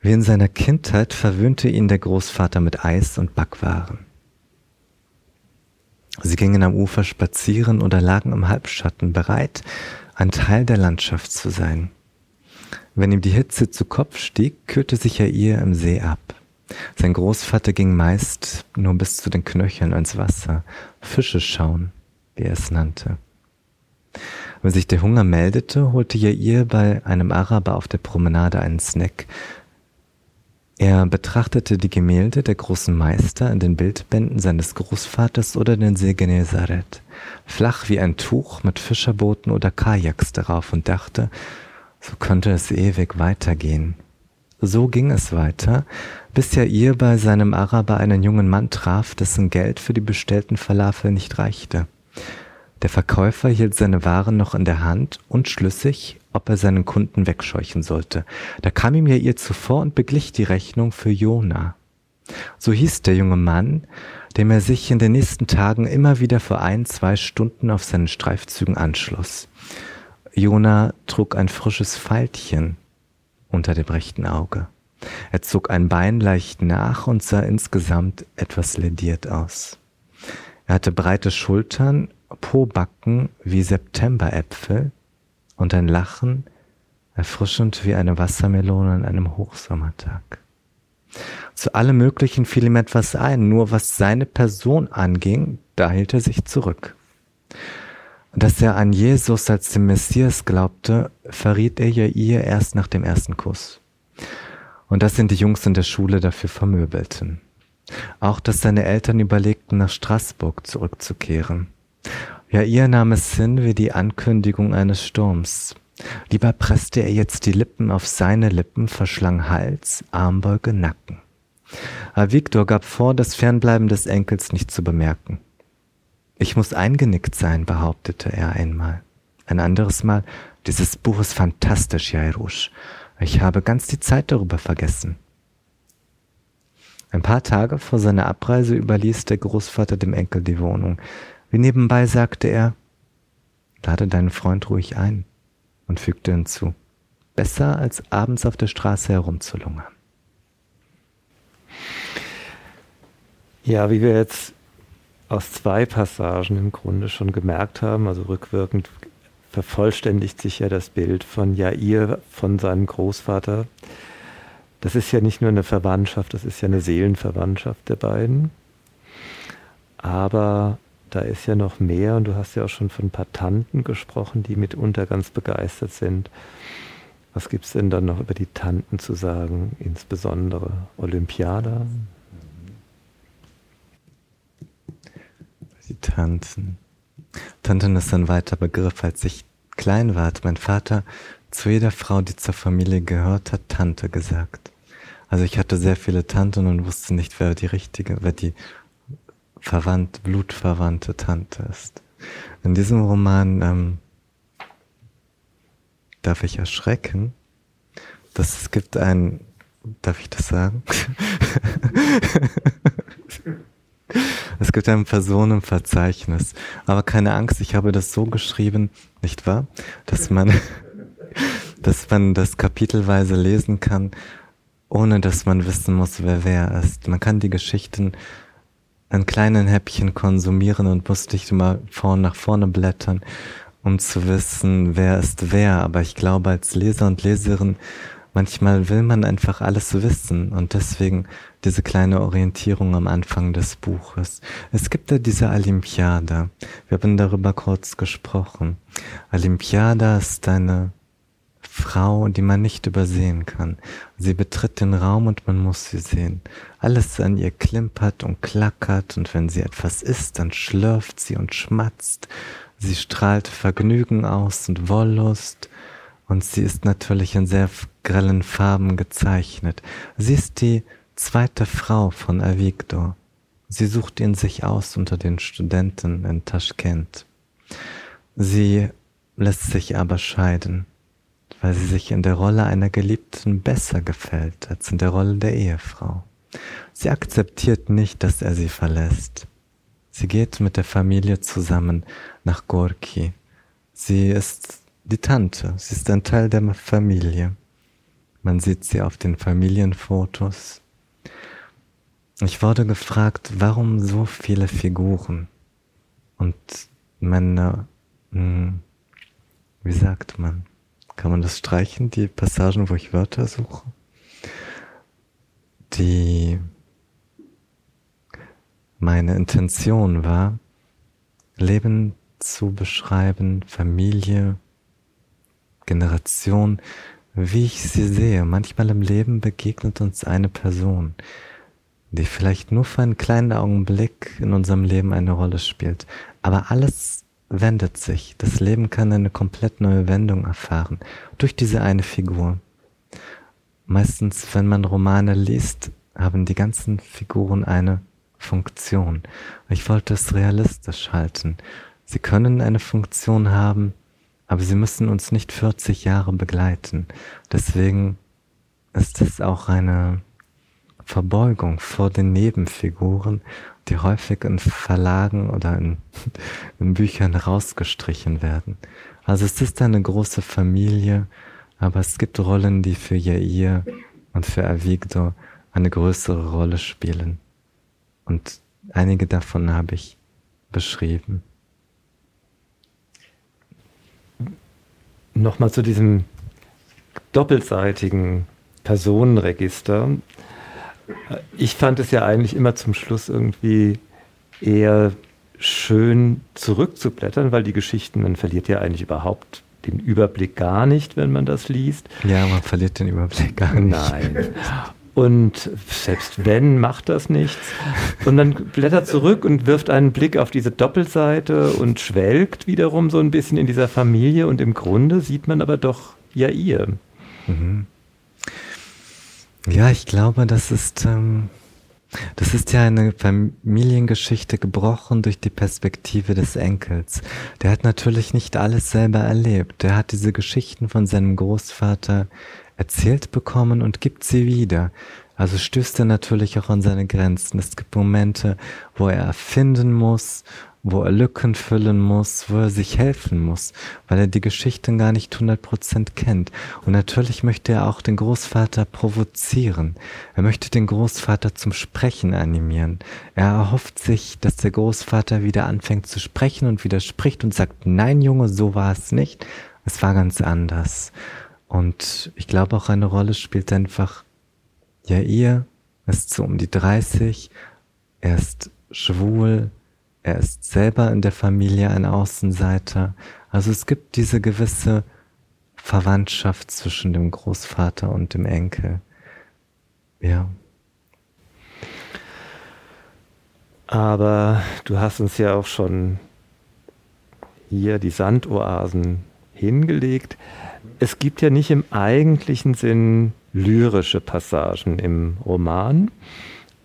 Wie in seiner Kindheit verwöhnte ihn der Großvater mit Eis und Backwaren. Sie gingen am Ufer spazieren oder lagen im Halbschatten bereit, ein Teil der Landschaft zu sein. Wenn ihm die Hitze zu Kopf stieg, kühlte sich er ihr im See ab. Sein Großvater ging meist nur bis zu den Knöcheln ins Wasser, Fische schauen, wie er es nannte. Wenn sich der Hunger meldete, holte ihr bei einem Araber auf der Promenade einen Snack. Er betrachtete die Gemälde der großen Meister in den Bildbänden seines Großvaters oder den See Genezareth, flach wie ein Tuch mit Fischerbooten oder Kajaks darauf und dachte, so könnte es ewig weitergehen. So ging es weiter, bis er ihr bei seinem Araber einen jungen Mann traf, dessen Geld für die bestellten Falafel nicht reichte. Der Verkäufer hielt seine Waren noch in der Hand, unschlüssig, ob er seinen Kunden wegscheuchen sollte. Da kam ihm ja ihr zuvor und beglich die Rechnung für Jona. So hieß der junge Mann, dem er sich in den nächsten Tagen immer wieder vor ein, zwei Stunden auf seinen Streifzügen anschloss. Jona trug ein frisches Faltchen unter dem rechten Auge. Er zog ein Bein leicht nach und sah insgesamt etwas lediert aus. Er hatte breite Schultern, Pobacken wie Septemberäpfel und ein Lachen, erfrischend wie eine Wassermelone an einem Hochsommertag. Zu allem Möglichen fiel ihm etwas ein, nur was seine Person anging, da hielt er sich zurück. Dass er an Jesus als den Messias glaubte, verriet er ja ihr erst nach dem ersten Kuss. Und das sind die Jungs in der Schule dafür vermöbelten. Auch, dass seine Eltern überlegten, nach Straßburg zurückzukehren. Ja, ihr nahm es hin wie die Ankündigung eines Sturms. Lieber presste er jetzt die Lippen auf seine Lippen, verschlang Hals, Armbeuge, Nacken. Aber Victor gab vor, das Fernbleiben des Enkels nicht zu bemerken. Ich muss eingenickt sein, behauptete er einmal. Ein anderes Mal, dieses Buch ist fantastisch, Jairush. Ich habe ganz die Zeit darüber vergessen. Ein paar Tage vor seiner Abreise überließ der Großvater dem Enkel die Wohnung. Wie nebenbei sagte er, lade deinen Freund ruhig ein und fügte hinzu, besser als abends auf der Straße herumzulungern. Ja, wie wir jetzt aus zwei Passagen im Grunde schon gemerkt haben, also rückwirkend vervollständigt sich ja das Bild von Jair, von seinem Großvater. Das ist ja nicht nur eine Verwandtschaft, das ist ja eine Seelenverwandtschaft der beiden. Aber da ist ja noch mehr und du hast ja auch schon von ein paar Tanten gesprochen, die mitunter ganz begeistert sind. Was gibt es denn dann noch über die Tanten zu sagen, insbesondere Olympiada? Die Tanten. Tanten ist ein weiter Begriff. Als ich klein war, hat mein Vater zu jeder Frau, die zur Familie gehört hat, Tante gesagt. Also ich hatte sehr viele Tanten und wusste nicht, wer die richtige, wer die verwandt, blutverwandte Tante ist. In diesem Roman ähm, darf ich erschrecken, dass es gibt ein, darf ich das sagen? es gibt ein Personenverzeichnis. Aber keine Angst, ich habe das so geschrieben, nicht wahr? Dass man, dass man das kapitelweise lesen kann, ohne dass man wissen muss, wer wer ist. Man kann die Geschichten in kleinen Häppchen konsumieren und muss nicht immer vorn nach vorne blättern, um zu wissen, wer ist wer. Aber ich glaube, als Leser und Leserin, manchmal will man einfach alles wissen und deswegen diese kleine Orientierung am Anfang des Buches. Es gibt ja diese Olympiade. Wir haben darüber kurz gesprochen. Olympiada ist eine Frau, die man nicht übersehen kann. Sie betritt den Raum und man muss sie sehen. Alles an ihr klimpert und klackert und wenn sie etwas isst, dann schlürft sie und schmatzt. Sie strahlt Vergnügen aus und Wollust und sie ist natürlich in sehr grellen Farben gezeichnet. Sie ist die zweite Frau von Avigdor. Sie sucht ihn sich aus unter den Studenten in Taschkent. Sie lässt sich aber scheiden weil sie sich in der Rolle einer Geliebten besser gefällt als in der Rolle der Ehefrau. Sie akzeptiert nicht, dass er sie verlässt. Sie geht mit der Familie zusammen nach Gorki. Sie ist die Tante, sie ist ein Teil der Familie. Man sieht sie auf den Familienfotos. Ich wurde gefragt, warum so viele Figuren? Und meine, hm, wie sagt man? Kann man das streichen, die Passagen, wo ich Wörter suche? Die meine Intention war, Leben zu beschreiben, Familie, Generation, wie ich sie sehe. Manchmal im Leben begegnet uns eine Person, die vielleicht nur für einen kleinen Augenblick in unserem Leben eine Rolle spielt. Aber alles wendet sich. Das Leben kann eine komplett neue Wendung erfahren durch diese eine Figur. Meistens, wenn man Romane liest, haben die ganzen Figuren eine Funktion. Ich wollte es realistisch halten. Sie können eine Funktion haben, aber sie müssen uns nicht 40 Jahre begleiten. Deswegen ist es auch eine Verbeugung vor den Nebenfiguren die häufig in Verlagen oder in, in Büchern rausgestrichen werden. Also es ist eine große Familie, aber es gibt Rollen, die für Jair und für Avigdor eine größere Rolle spielen. Und einige davon habe ich beschrieben. Nochmal zu diesem doppelseitigen Personenregister. Ich fand es ja eigentlich immer zum Schluss irgendwie eher schön zurückzublättern, weil die Geschichten, man verliert ja eigentlich überhaupt den Überblick gar nicht, wenn man das liest. Ja, man verliert den Überblick gar nicht. Nein. Und selbst wenn, macht das nichts. Und dann blättert zurück und wirft einen Blick auf diese Doppelseite und schwelgt wiederum so ein bisschen in dieser Familie. Und im Grunde sieht man aber doch ja ihr. Mhm. Ja, ich glaube, das ist, ähm, das ist ja eine Familiengeschichte gebrochen durch die Perspektive des Enkels. Der hat natürlich nicht alles selber erlebt. Der hat diese Geschichten von seinem Großvater erzählt bekommen und gibt sie wieder. Also stößt er natürlich auch an seine Grenzen. Es gibt Momente, wo er erfinden muss wo er Lücken füllen muss, wo er sich helfen muss, weil er die Geschichten gar nicht 100% kennt. Und natürlich möchte er auch den Großvater provozieren. Er möchte den Großvater zum Sprechen animieren. Er erhofft sich, dass der Großvater wieder anfängt zu sprechen und widerspricht und sagt, nein Junge, so war es nicht. Es war ganz anders. Und ich glaube auch eine Rolle spielt einfach, ja ihr ist so um die 30, er ist schwul, er ist selber in der Familie ein Außenseiter. Also es gibt diese gewisse Verwandtschaft zwischen dem Großvater und dem Enkel. Ja. Aber du hast uns ja auch schon hier die Sandoasen hingelegt. Es gibt ja nicht im eigentlichen Sinn lyrische Passagen im Roman,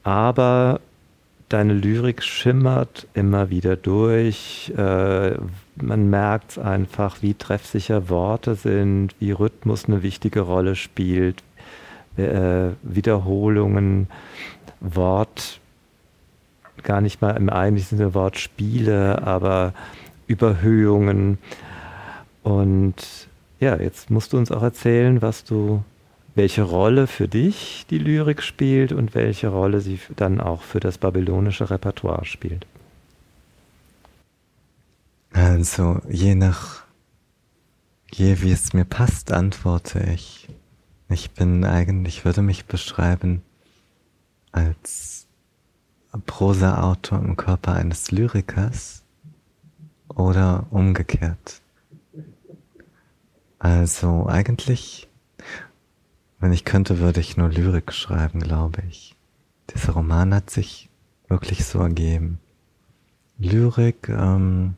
aber deine Lyrik schimmert immer wieder durch. Äh, man merkt einfach, wie treffsicher Worte sind, wie Rhythmus eine wichtige Rolle spielt, äh, Wiederholungen, Wort, gar nicht mal im eigentlichen Sinne Wortspiele, aber Überhöhungen. Und ja, jetzt musst du uns auch erzählen, was du welche Rolle für dich die Lyrik spielt und welche Rolle sie dann auch für das babylonische Repertoire spielt. Also, je nach, je wie es mir passt, antworte ich. Ich bin eigentlich, würde mich beschreiben als Prosa-Autor im Körper eines Lyrikers oder umgekehrt. Also eigentlich wenn ich könnte, würde ich nur Lyrik schreiben, glaube ich. Dieser Roman hat sich wirklich so ergeben. Lyrik, ähm,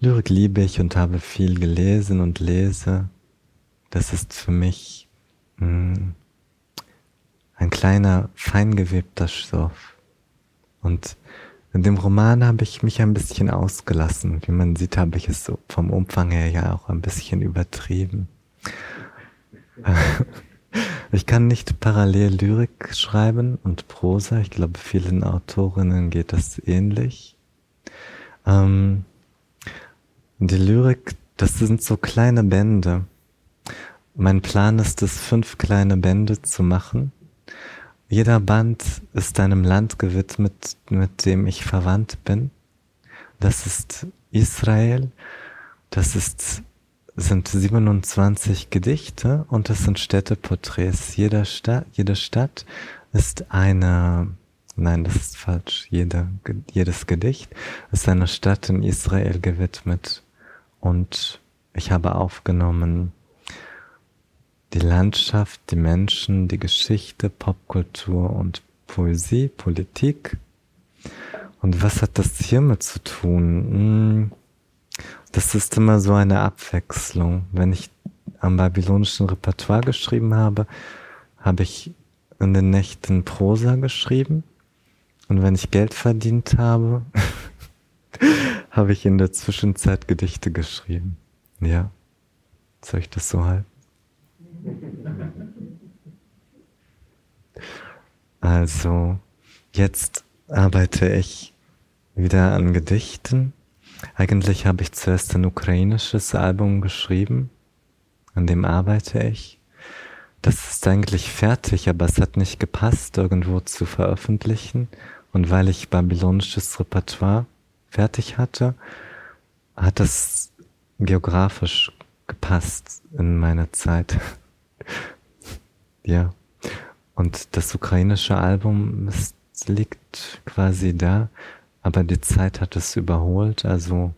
Lyrik liebe ich und habe viel gelesen und lese. Das ist für mich mh, hm, ein kleiner, feingewebter Stoff. Und in dem Roman habe ich mich ein bisschen ausgelassen. Wie man sieht, habe ich es vom Umfang her ja auch ein bisschen übertrieben. Ich kann nicht parallel Lyrik schreiben und Prosa. Ich glaube, vielen Autorinnen geht das ähnlich. Ähm, die Lyrik, das sind so kleine Bände. Mein Plan ist es, fünf kleine Bände zu machen. Jeder Band ist einem Land gewidmet, mit dem ich verwandt bin. Das ist Israel. Das ist sind 27 Gedichte und es sind Städteporträts. Jeder Stadt, jede Stadt ist eine, nein, das ist falsch, jede, jedes Gedicht ist einer Stadt in Israel gewidmet. Und ich habe aufgenommen die Landschaft, die Menschen, die Geschichte, Popkultur und Poesie, Politik. Und was hat das hiermit zu tun? Hm das ist immer so eine Abwechslung. Wenn ich am babylonischen Repertoire geschrieben habe, habe ich in den Nächten Prosa geschrieben. Und wenn ich Geld verdient habe, habe ich in der Zwischenzeit Gedichte geschrieben. Ja. Soll ich das so halten? Also, jetzt arbeite ich wieder an Gedichten eigentlich habe ich zuerst ein ukrainisches Album geschrieben, an dem arbeite ich. Das ist eigentlich fertig, aber es hat nicht gepasst, irgendwo zu veröffentlichen. Und weil ich babylonisches Repertoire fertig hatte, hat das geografisch gepasst in meiner Zeit. ja. Und das ukrainische Album ist, liegt quasi da aber die Zeit hat es überholt, also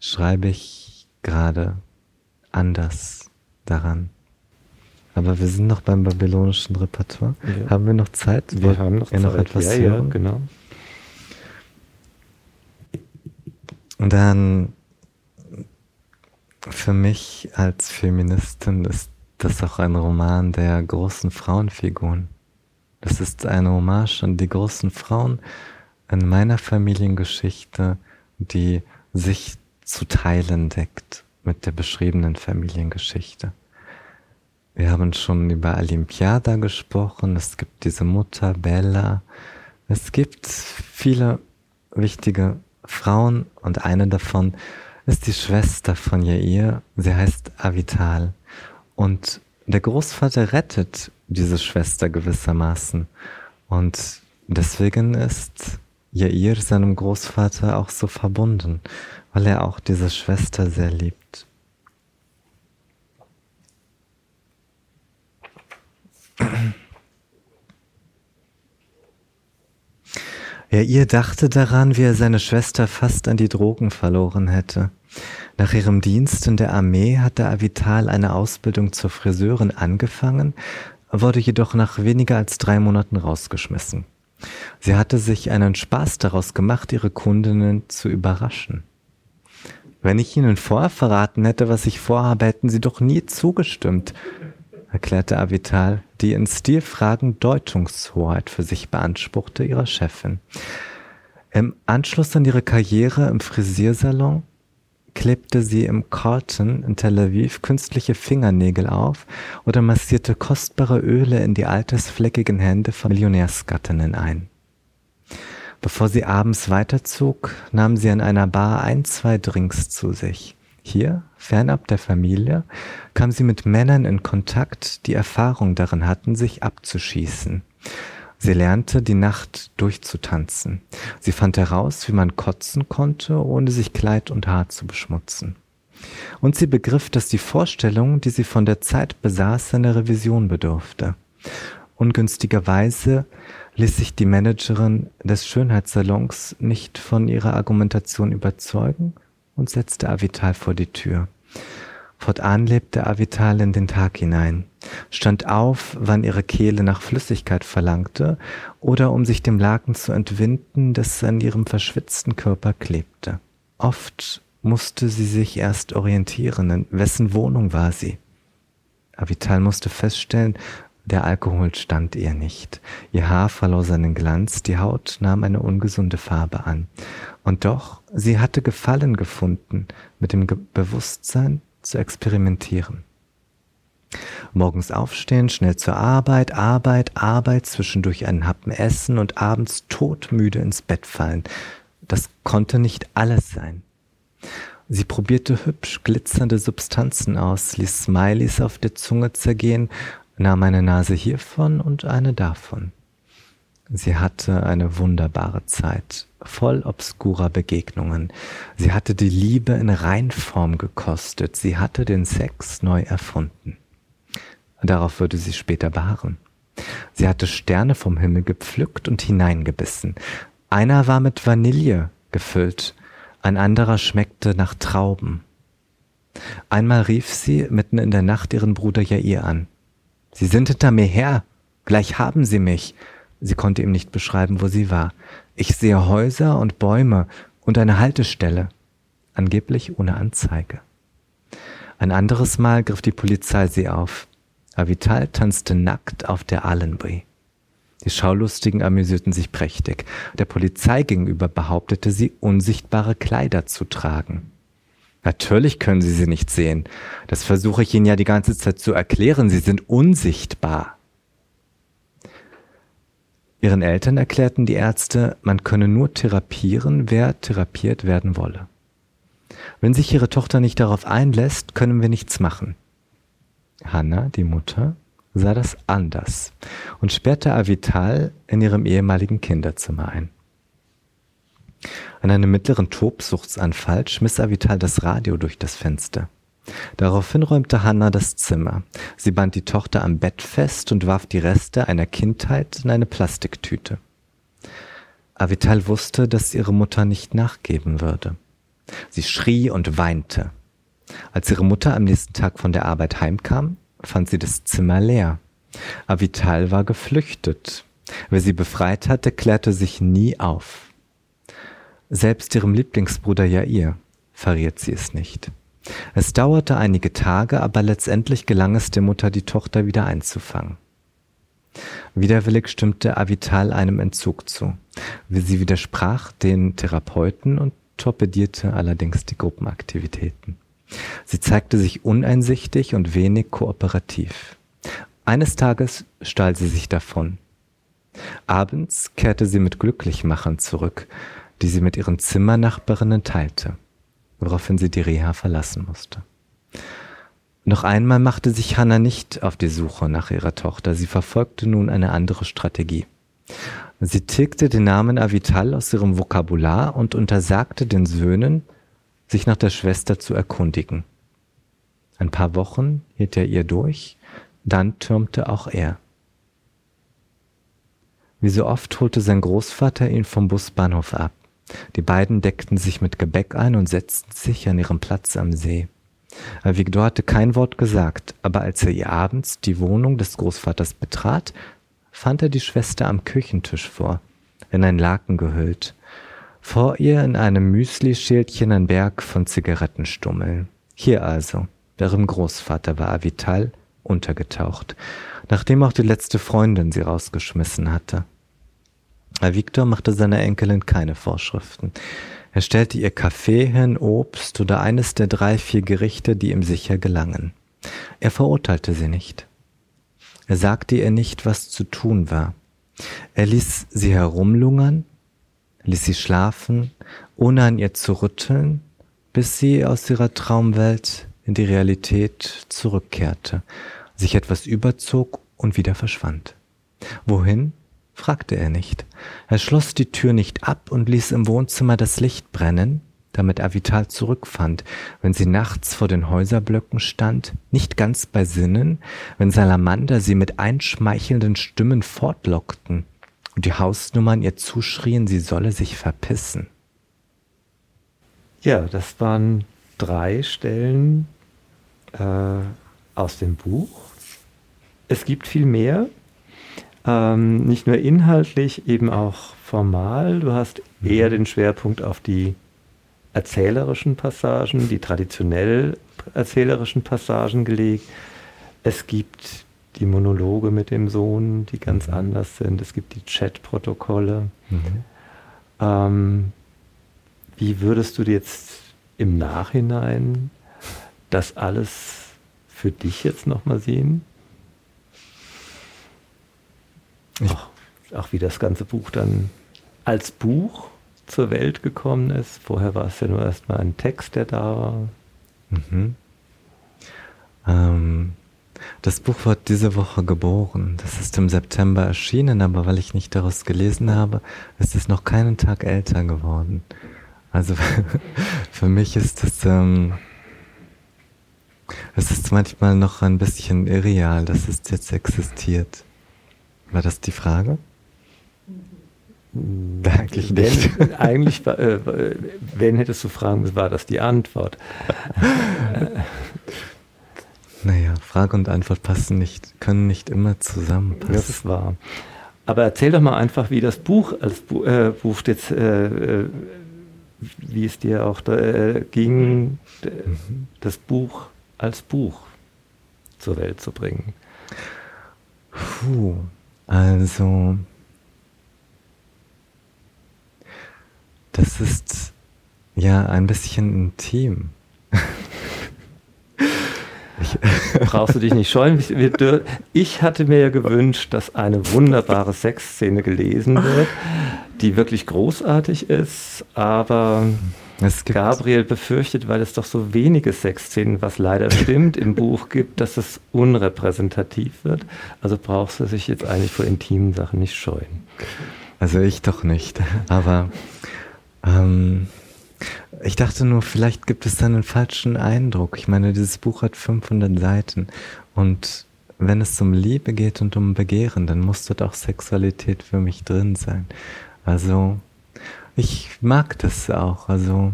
schreibe ich gerade anders daran. Aber wir sind noch beim babylonischen Repertoire. Ja. Haben wir noch Zeit? Wir Wollt haben noch, Zeit. noch etwas ja, hören? Ja, genau. Und dann für mich als Feministin ist das auch ein Roman der großen Frauenfiguren. Das ist eine Hommage an die großen Frauen, in meiner Familiengeschichte, die sich zu teilen deckt mit der beschriebenen Familiengeschichte. Wir haben schon über Olympiada gesprochen, es gibt diese Mutter Bella, es gibt viele wichtige Frauen und eine davon ist die Schwester von Jair, sie heißt Avital. Und der Großvater rettet diese Schwester gewissermaßen. Und deswegen ist Jair seinem Großvater auch so verbunden, weil er auch diese Schwester sehr liebt. Jair dachte daran, wie er seine Schwester fast an die Drogen verloren hätte. Nach ihrem Dienst in der Armee hatte Avital eine Ausbildung zur Friseurin angefangen, wurde jedoch nach weniger als drei Monaten rausgeschmissen. Sie hatte sich einen Spaß daraus gemacht, ihre Kundinnen zu überraschen. Wenn ich Ihnen vorher verraten hätte, was ich vorhabe, hätten Sie doch nie zugestimmt, erklärte Avital, die in Stilfragen Deutungshoheit für sich beanspruchte, ihrer Chefin. Im Anschluss an ihre Karriere im Frisiersalon klebte sie im Carlton in Tel Aviv künstliche Fingernägel auf oder massierte kostbare Öle in die altersfleckigen Hände von Millionärsgattinnen ein. Bevor sie abends weiterzog, nahm sie an einer Bar ein, zwei Drinks zu sich. Hier, fernab der Familie, kam sie mit Männern in Kontakt, die Erfahrung darin hatten, sich abzuschießen. Sie lernte, die Nacht durchzutanzen. Sie fand heraus, wie man kotzen konnte, ohne sich Kleid und Haar zu beschmutzen. Und sie begriff, dass die Vorstellung, die sie von der Zeit besaß, einer Revision bedurfte. Ungünstigerweise ließ sich die Managerin des Schönheitssalons nicht von ihrer Argumentation überzeugen und setzte Avital vor die Tür. Fortan lebte Avital in den Tag hinein, stand auf, wann ihre Kehle nach Flüssigkeit verlangte oder um sich dem Laken zu entwinden, das an ihrem verschwitzten Körper klebte. Oft musste sie sich erst orientieren, in wessen Wohnung war sie. Avital musste feststellen, der Alkohol stand ihr nicht. Ihr Haar verlor seinen Glanz, die Haut nahm eine ungesunde Farbe an. Und doch, sie hatte Gefallen gefunden mit dem Ge Bewusstsein, zu experimentieren. Morgens aufstehen, schnell zur Arbeit, Arbeit, Arbeit, zwischendurch einen Happen essen und abends todmüde ins Bett fallen. Das konnte nicht alles sein. Sie probierte hübsch glitzernde Substanzen aus, ließ Smileys auf der Zunge zergehen, nahm eine Nase hiervon und eine davon. Sie hatte eine wunderbare Zeit, voll obskurer Begegnungen. Sie hatte die Liebe in Reinform gekostet. Sie hatte den Sex neu erfunden. Darauf würde sie später beharren. Sie hatte Sterne vom Himmel gepflückt und hineingebissen. Einer war mit Vanille gefüllt, ein anderer schmeckte nach Trauben. Einmal rief sie mitten in der Nacht ihren Bruder Jair an. Sie sind hinter mir her, gleich haben sie mich. Sie konnte ihm nicht beschreiben, wo sie war. Ich sehe Häuser und Bäume und eine Haltestelle, angeblich ohne Anzeige. Ein anderes Mal griff die Polizei sie auf. Avital tanzte nackt auf der Allenbury. Die Schaulustigen amüsierten sich prächtig. Der Polizei gegenüber behauptete sie, unsichtbare Kleider zu tragen. Natürlich können Sie sie nicht sehen. Das versuche ich Ihnen ja die ganze Zeit zu erklären. Sie sind unsichtbar. Ihren Eltern erklärten die Ärzte, man könne nur therapieren, wer therapiert werden wolle. Wenn sich ihre Tochter nicht darauf einlässt, können wir nichts machen. Hanna, die Mutter, sah das anders und sperrte Avital in ihrem ehemaligen Kinderzimmer ein. An einem mittleren Tobsuchtsanfall schmiss Avital das Radio durch das Fenster. Daraufhin räumte Hanna das Zimmer. Sie band die Tochter am Bett fest und warf die Reste einer Kindheit in eine Plastiktüte. Avital wusste, dass ihre Mutter nicht nachgeben würde. Sie schrie und weinte. Als ihre Mutter am nächsten Tag von der Arbeit heimkam, fand sie das Zimmer leer. Avital war geflüchtet. Wer sie befreit hatte, klärte sich nie auf. Selbst ihrem Lieblingsbruder Jair verriet sie es nicht. Es dauerte einige Tage, aber letztendlich gelang es der Mutter, die Tochter wieder einzufangen. Widerwillig stimmte Avital einem Entzug zu. Sie widersprach den Therapeuten und torpedierte allerdings die Gruppenaktivitäten. Sie zeigte sich uneinsichtig und wenig kooperativ. Eines Tages stahl sie sich davon. Abends kehrte sie mit Glücklichmachern zurück, die sie mit ihren Zimmernachbarinnen teilte woraufhin sie die Reha verlassen musste. Noch einmal machte sich Hannah nicht auf die Suche nach ihrer Tochter. Sie verfolgte nun eine andere Strategie. Sie tilgte den Namen Avital aus ihrem Vokabular und untersagte den Söhnen, sich nach der Schwester zu erkundigen. Ein paar Wochen hielt er ihr durch, dann türmte auch er. Wie so oft holte sein Großvater ihn vom Busbahnhof ab. Die beiden deckten sich mit Gebäck ein und setzten sich an ihren Platz am See. Victor hatte kein Wort gesagt, aber als er ihr abends die Wohnung des Großvaters betrat, fand er die Schwester am Küchentisch vor, in ein Laken gehüllt. Vor ihr in einem Müsli-Schälchen ein Berg von Zigarettenstummeln. Hier also, deren Großvater war Avital untergetaucht, nachdem auch die letzte Freundin sie rausgeschmissen hatte. Victor machte seiner Enkelin keine Vorschriften. Er stellte ihr Kaffee hin, Obst oder eines der drei, vier Gerichte, die ihm sicher gelangen. Er verurteilte sie nicht. Er sagte ihr nicht, was zu tun war. Er ließ sie herumlungern, ließ sie schlafen, ohne an ihr zu rütteln, bis sie aus ihrer Traumwelt in die Realität zurückkehrte, sich etwas überzog und wieder verschwand. Wohin? Fragte er nicht. Er schloss die Tür nicht ab und ließ im Wohnzimmer das Licht brennen, damit Avital zurückfand, wenn sie nachts vor den Häuserblöcken stand, nicht ganz bei Sinnen, wenn Salamander sie mit einschmeichelnden Stimmen fortlockten und die Hausnummern ihr zuschrien, sie solle sich verpissen. Ja, das waren drei Stellen äh, aus dem Buch. Es gibt viel mehr, ähm, nicht nur inhaltlich, eben auch formal. Du hast eher den Schwerpunkt auf die erzählerischen Passagen, die traditionell erzählerischen Passagen gelegt. Es gibt die Monologe mit dem Sohn, die ganz mhm. anders sind. Es gibt die Chatprotokolle. Mhm. Ähm, wie würdest du jetzt im Nachhinein das alles für dich jetzt nochmal sehen? Auch, auch wie das ganze Buch dann als Buch zur Welt gekommen ist. Vorher war es ja nur erstmal ein Text, der da war. Mhm. Ähm, das Buch wird diese Woche geboren. Das ist im September erschienen, aber weil ich nicht daraus gelesen habe, ist es noch keinen Tag älter geworden. Also für mich ist es, ähm, es ist manchmal noch ein bisschen irreal, dass es jetzt existiert. War das die Frage? Eigentlich nicht. Wenn, eigentlich, äh, wenn hättest du fragen müssen, war das die Antwort. Naja, Frage und Antwort passen nicht, können nicht immer zusammenpassen. Das ist wahr. Aber erzähl doch mal einfach, wie das Buch als Bu äh, Buch jetzt, äh, äh, wie es dir auch da, äh, ging, mhm. das Buch als Buch zur Welt zu bringen. Puh, also das ist ja ein bisschen intim. Brauchst du dich nicht scheuen. Ich hatte mir ja gewünscht, dass eine wunderbare Sexszene gelesen wird, die wirklich großartig ist, aber Gabriel befürchtet, weil es doch so wenige Sexszenen, was leider stimmt, im Buch gibt, dass es unrepräsentativ wird. Also brauchst du dich jetzt eigentlich vor intimen Sachen nicht scheuen. Also ich doch nicht, aber ähm, ich dachte nur, vielleicht gibt es dann einen falschen Eindruck. Ich meine, dieses Buch hat 500 Seiten und wenn es um Liebe geht und um Begehren, dann muss dort auch Sexualität für mich drin sein. Also, ich mag das auch. Also,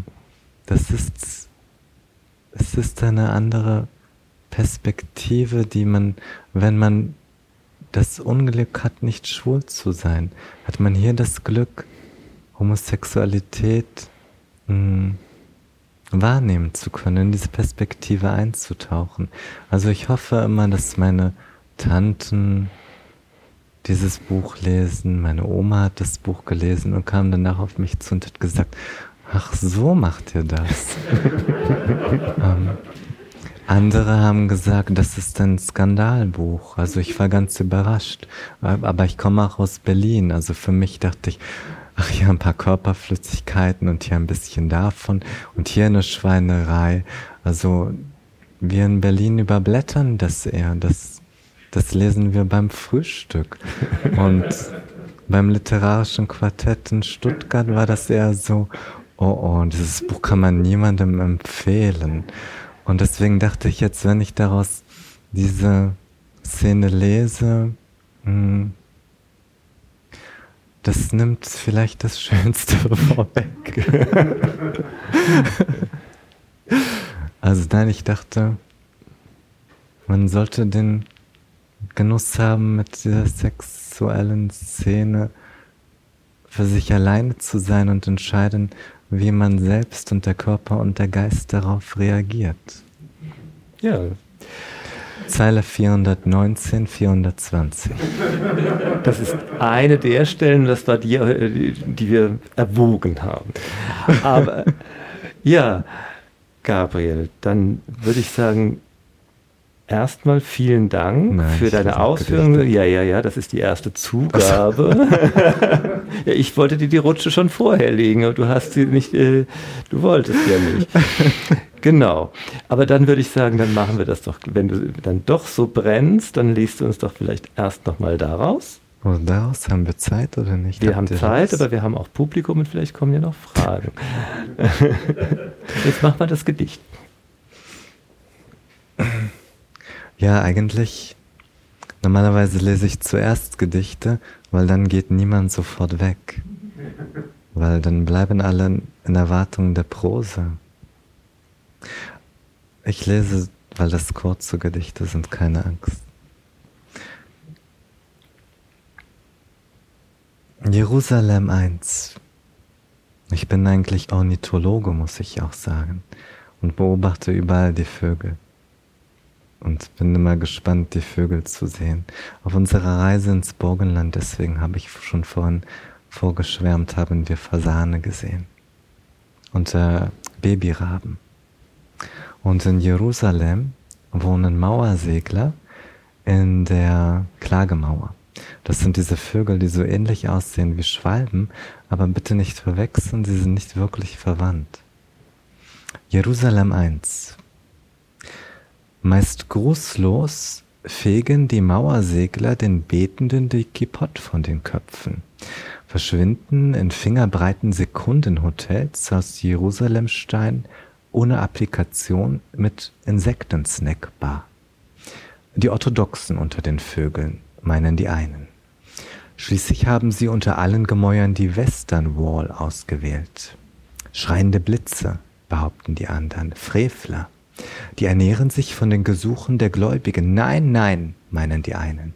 das ist, es ist eine andere Perspektive, die man, wenn man das Unglück hat, nicht schwul zu sein, hat man hier das Glück, Homosexualität mh, wahrnehmen zu können, in diese Perspektive einzutauchen. Also ich hoffe immer, dass meine Tanten dieses Buch lesen. Meine Oma hat das Buch gelesen und kam danach auf mich zu und hat gesagt, ach so macht ihr das. ähm, andere haben gesagt, das ist ein Skandalbuch. Also ich war ganz überrascht. Aber ich komme auch aus Berlin. Also für mich dachte ich, ach hier ein paar Körperflüssigkeiten und hier ein bisschen davon und hier eine Schweinerei. Also wir in Berlin überblättern das eher. Das, das lesen wir beim Frühstück. Und beim literarischen Quartett in Stuttgart war das eher so, oh oh, dieses Buch kann man niemandem empfehlen. Und deswegen dachte ich jetzt, wenn ich daraus diese Szene lese, hm, das nimmt vielleicht das Schönste vorweg. also nein, ich dachte, man sollte den Genuss haben mit dieser sexuellen Szene für sich alleine zu sein und entscheiden, wie man selbst und der Körper und der Geist darauf reagiert. Ja. Zeile 419, 420. Das ist eine der Stellen, das war die, äh, die wir erwogen haben. Aber ja, Gabriel, dann würde ich sagen, Erstmal vielen Dank Nein, für deine Ausführungen. Ja, ja, ja, das ist die erste Zugabe. ja, ich wollte dir die Rutsche schon vorher legen, aber du hast sie nicht, äh, du wolltest ja nicht. genau. Aber dann würde ich sagen, dann machen wir das doch. Wenn du dann doch so brennst, dann liest du uns doch vielleicht erst nochmal daraus. Und daraus haben wir Zeit oder nicht? Wir Habt haben Zeit, das? aber wir haben auch Publikum und vielleicht kommen ja noch Fragen. Jetzt machen wir das Gedicht. Ja, eigentlich. Normalerweise lese ich zuerst Gedichte, weil dann geht niemand sofort weg. Weil dann bleiben alle in Erwartung der Prose. Ich lese, weil das kurze Gedichte sind, keine Angst. Jerusalem 1. Ich bin eigentlich Ornithologe, muss ich auch sagen, und beobachte überall die Vögel und bin immer gespannt, die Vögel zu sehen. Auf unserer Reise ins Burgenland, deswegen habe ich schon vorhin vorgeschwärmt, haben wir Fasane gesehen und äh, Babyraben. Und in Jerusalem wohnen Mauersegler in der Klagemauer. Das sind diese Vögel, die so ähnlich aussehen wie Schwalben, aber bitte nicht verwechseln, sie sind nicht wirklich verwandt. Jerusalem 1. Meist grußlos fegen die Mauersegler den Betenden die Kipott von den Köpfen, verschwinden in fingerbreiten Sekundenhotels aus Jerusalemstein ohne Applikation mit Insektensnackbar. Die Orthodoxen unter den Vögeln, meinen die einen. Schließlich haben sie unter allen Gemäuern die Western Wall ausgewählt. Schreiende Blitze, behaupten die anderen, Frevler. Die ernähren sich von den Gesuchen der Gläubigen. Nein, nein, meinen die einen.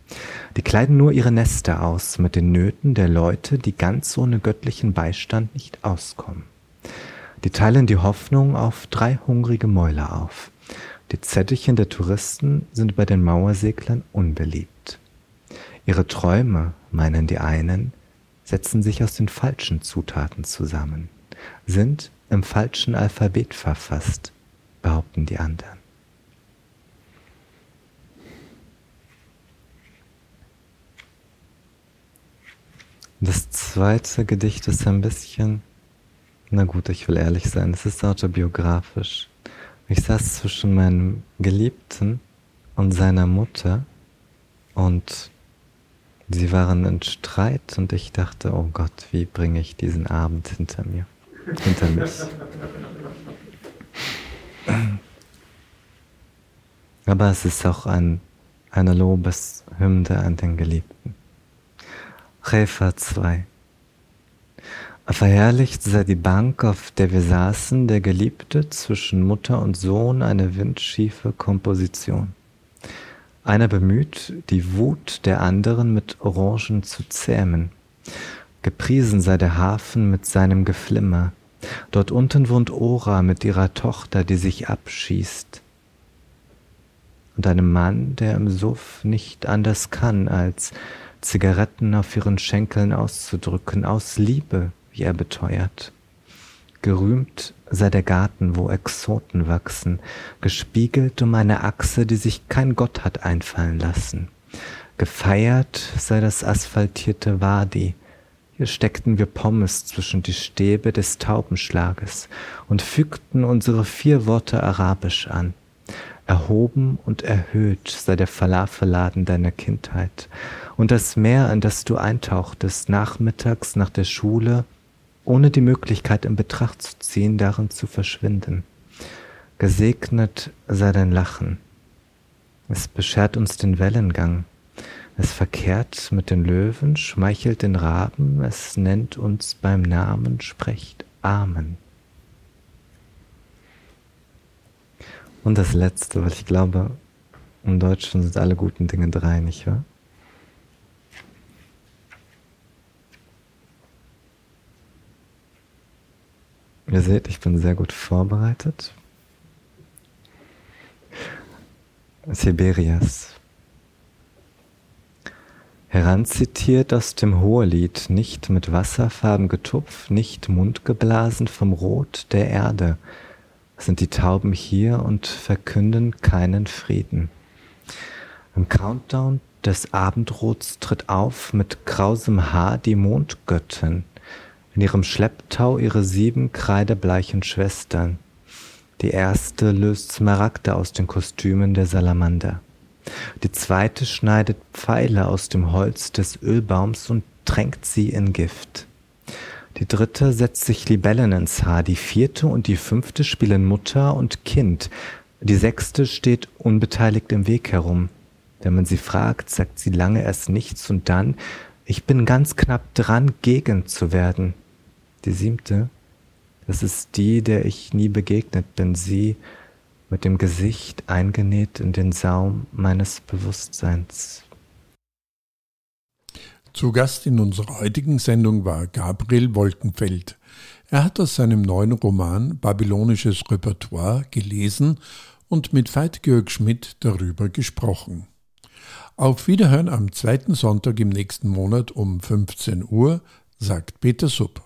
Die kleiden nur ihre Nester aus mit den Nöten der Leute, die ganz ohne göttlichen Beistand nicht auskommen. Die teilen die Hoffnung auf drei hungrige Mäuler auf. Die Zettelchen der Touristen sind bei den Mauerseglern unbeliebt. Ihre Träume, meinen die einen, setzen sich aus den falschen Zutaten zusammen, sind im falschen Alphabet verfasst, behaupten die anderen. Das zweite Gedicht ist ein bisschen, na gut, ich will ehrlich sein, es ist autobiografisch. Ich saß zwischen meinem Geliebten und seiner Mutter und sie waren in Streit und ich dachte, oh Gott, wie bringe ich diesen Abend hinter mir, hinter mich. Aber es ist auch ein, eine Lobeshymne an den Geliebten. Refa 2 Verherrlicht sei die Bank, auf der wir saßen, der Geliebte, zwischen Mutter und Sohn eine windschiefe Komposition. Einer bemüht, die Wut der anderen mit Orangen zu zähmen. Gepriesen sei der Hafen mit seinem Geflimmer, Dort unten wohnt Ora mit ihrer Tochter, die sich abschießt. Und einem Mann, der im Suff nicht anders kann, als Zigaretten auf ihren Schenkeln auszudrücken, aus Liebe, wie er beteuert. Gerühmt sei der Garten, wo Exoten wachsen, gespiegelt um eine Achse, die sich kein Gott hat einfallen lassen. Gefeiert sei das asphaltierte Wadi, hier steckten wir Pommes zwischen die Stäbe des Taubenschlages und fügten unsere vier Worte arabisch an. Erhoben und erhöht sei der Falafelladen deiner Kindheit und das Meer, in das du eintauchtest, nachmittags nach der Schule, ohne die Möglichkeit in Betracht zu ziehen, darin zu verschwinden. Gesegnet sei dein Lachen. Es beschert uns den Wellengang, es verkehrt mit den Löwen, schmeichelt den Raben, es nennt uns beim Namen, sprecht Amen. Und das Letzte, weil ich glaube, im Deutschen sind alle guten Dinge drei, nicht wahr? Ihr seht, ich bin sehr gut vorbereitet. Siberias. Heranzitiert aus dem Hohelied, nicht mit Wasserfarben getupft, nicht mundgeblasen vom Rot der Erde, sind die Tauben hier und verkünden keinen Frieden. Im Countdown des Abendrots tritt auf mit krausem Haar die Mondgöttin, in ihrem Schlepptau ihre sieben kreidebleichen Schwestern. Die erste löst Smaragde aus den Kostümen der Salamander. Die zweite schneidet Pfeile aus dem Holz des Ölbaums und tränkt sie in Gift. Die dritte setzt sich Libellen ins Haar, die vierte und die fünfte spielen Mutter und Kind, die sechste steht unbeteiligt im Weg herum. Wenn man sie fragt, sagt sie lange erst nichts und dann, ich bin ganz knapp dran, gegen zu werden. Die siebte, das ist die, der ich nie begegnet bin, sie mit dem Gesicht eingenäht in den Saum meines Bewusstseins. Zu Gast in unserer heutigen Sendung war Gabriel Wolkenfeld. Er hat aus seinem neuen Roman Babylonisches Repertoire gelesen und mit Veit-Georg Schmidt darüber gesprochen. Auf Wiederhören am zweiten Sonntag im nächsten Monat um 15 Uhr, sagt Peter Supp.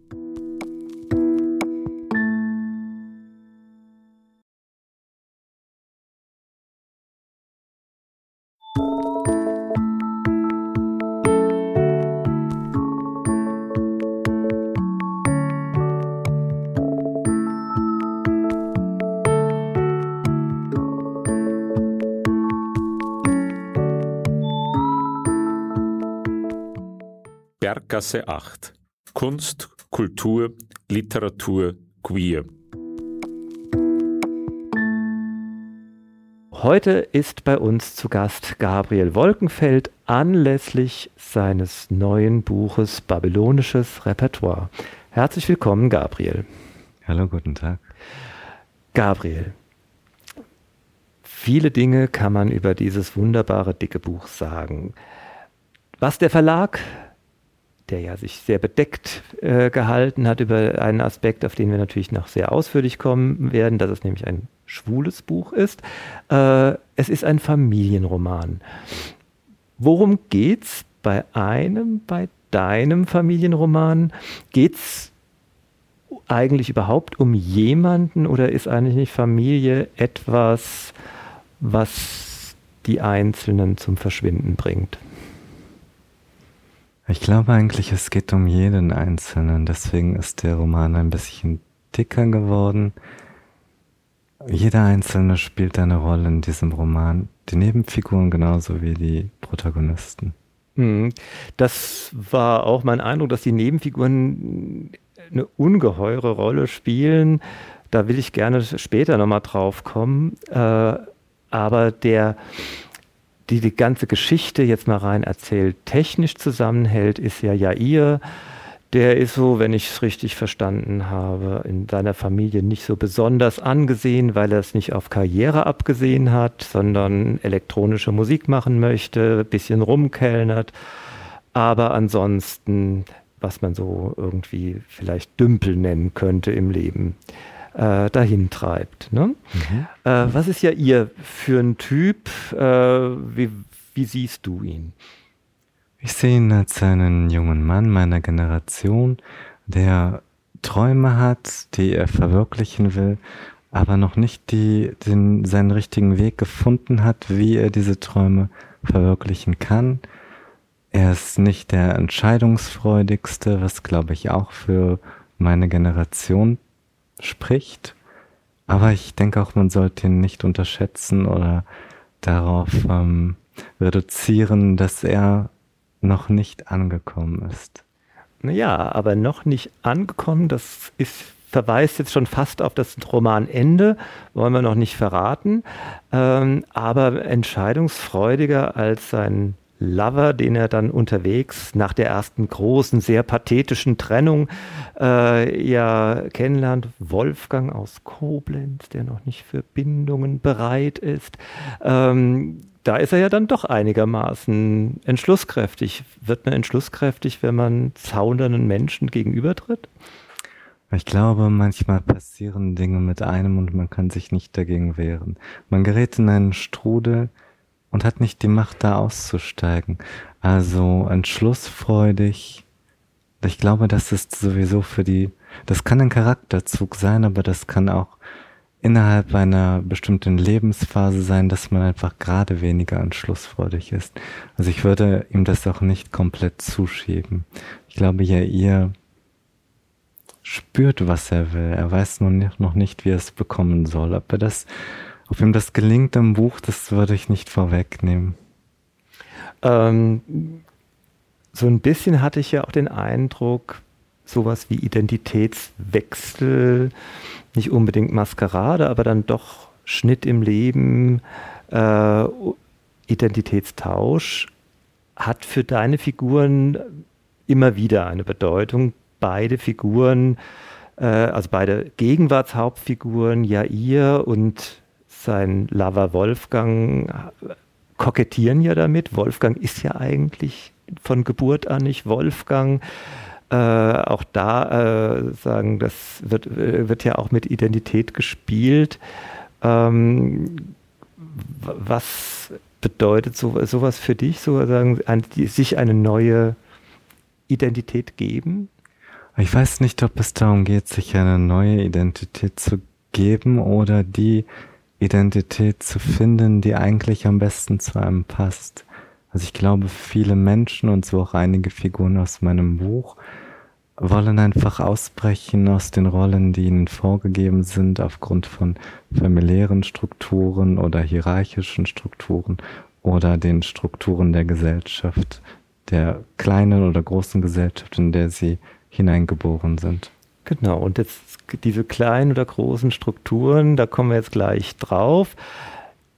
Berggasse 8. Kunst, Kultur, Literatur, Queer. Heute ist bei uns zu Gast Gabriel Wolkenfeld anlässlich seines neuen Buches Babylonisches Repertoire. Herzlich willkommen, Gabriel. Hallo, guten Tag. Gabriel, viele Dinge kann man über dieses wunderbare dicke Buch sagen. Was der Verlag der ja sich sehr bedeckt äh, gehalten hat über einen Aspekt, auf den wir natürlich noch sehr ausführlich kommen werden, dass es nämlich ein schwules Buch ist. Äh, es ist ein Familienroman. Worum geht's bei einem, bei deinem Familienroman? Geht's eigentlich überhaupt um jemanden oder ist eigentlich nicht Familie etwas, was die Einzelnen zum Verschwinden bringt? Ich glaube eigentlich, es geht um jeden Einzelnen. Deswegen ist der Roman ein bisschen dicker geworden. Jeder Einzelne spielt eine Rolle in diesem Roman. Die Nebenfiguren genauso wie die Protagonisten. Hm. Das war auch mein Eindruck, dass die Nebenfiguren eine ungeheure Rolle spielen. Da will ich gerne später nochmal drauf kommen. Äh, aber der, die die ganze Geschichte jetzt mal rein erzählt, technisch zusammenhält, ist ja Jair. Der ist so, wenn ich es richtig verstanden habe, in seiner Familie nicht so besonders angesehen, weil er es nicht auf Karriere abgesehen hat, sondern elektronische Musik machen möchte, bisschen rumkellnert. Aber ansonsten, was man so irgendwie vielleicht Dümpel nennen könnte im Leben äh, dahin treibt. Ne? Mhm. Äh, was ist ja ihr für ein Typ? Äh, wie, wie siehst du ihn? Ich sehe ihn als einen jungen Mann meiner Generation, der Träume hat, die er verwirklichen will, aber noch nicht die, den, seinen richtigen Weg gefunden hat, wie er diese Träume verwirklichen kann. Er ist nicht der entscheidungsfreudigste, was glaube ich auch für meine Generation spricht. Aber ich denke auch, man sollte ihn nicht unterschätzen oder darauf ähm, reduzieren, dass er noch nicht angekommen ist. Naja, aber noch nicht angekommen, das ist verweist jetzt schon fast auf das Romanende, wollen wir noch nicht verraten, ähm, aber entscheidungsfreudiger als sein Lover, den er dann unterwegs nach der ersten großen, sehr pathetischen Trennung äh, ja kennenlernt. Wolfgang aus Koblenz, der noch nicht für Bindungen bereit ist. Ähm, da ist er ja dann doch einigermaßen entschlusskräftig. Wird man entschlusskräftig, wenn man zaunernden Menschen gegenübertritt? Ich glaube, manchmal passieren Dinge mit einem und man kann sich nicht dagegen wehren. Man gerät in einen Strudel und hat nicht die Macht, da auszusteigen. Also entschlussfreudig. Ich glaube, das ist sowieso für die, das kann ein Charakterzug sein, aber das kann auch innerhalb einer bestimmten Lebensphase sein, dass man einfach gerade weniger entschlussfreudig ist. Also ich würde ihm das auch nicht komplett zuschieben. Ich glaube ja, ihr spürt, was er will. Er weiß nur noch nicht, wie er es bekommen soll. Ob er das, ob ihm das gelingt im Buch, das würde ich nicht vorwegnehmen. Ähm, so ein bisschen hatte ich ja auch den Eindruck, sowas wie Identitätswechsel, nicht unbedingt Maskerade, aber dann doch Schnitt im Leben, äh, Identitätstausch, hat für deine Figuren immer wieder eine Bedeutung beide Figuren, äh, also beide Gegenwartshauptfiguren, Jair und sein Lover Wolfgang, kokettieren ja damit. Wolfgang ist ja eigentlich von Geburt an nicht Wolfgang. Äh, auch da äh, sagen, das wird, äh, wird ja auch mit Identität gespielt. Ähm, was bedeutet so, sowas für dich, sozusagen, ein, die, sich eine neue Identität geben? Ich weiß nicht, ob es darum geht, sich eine neue Identität zu geben oder die Identität zu finden, die eigentlich am besten zu einem passt. Also ich glaube, viele Menschen und so auch einige Figuren aus meinem Buch wollen einfach ausbrechen aus den Rollen, die ihnen vorgegeben sind aufgrund von familiären Strukturen oder hierarchischen Strukturen oder den Strukturen der Gesellschaft, der kleinen oder großen Gesellschaft, in der sie hineingeboren sind. Genau, und jetzt diese kleinen oder großen Strukturen, da kommen wir jetzt gleich drauf.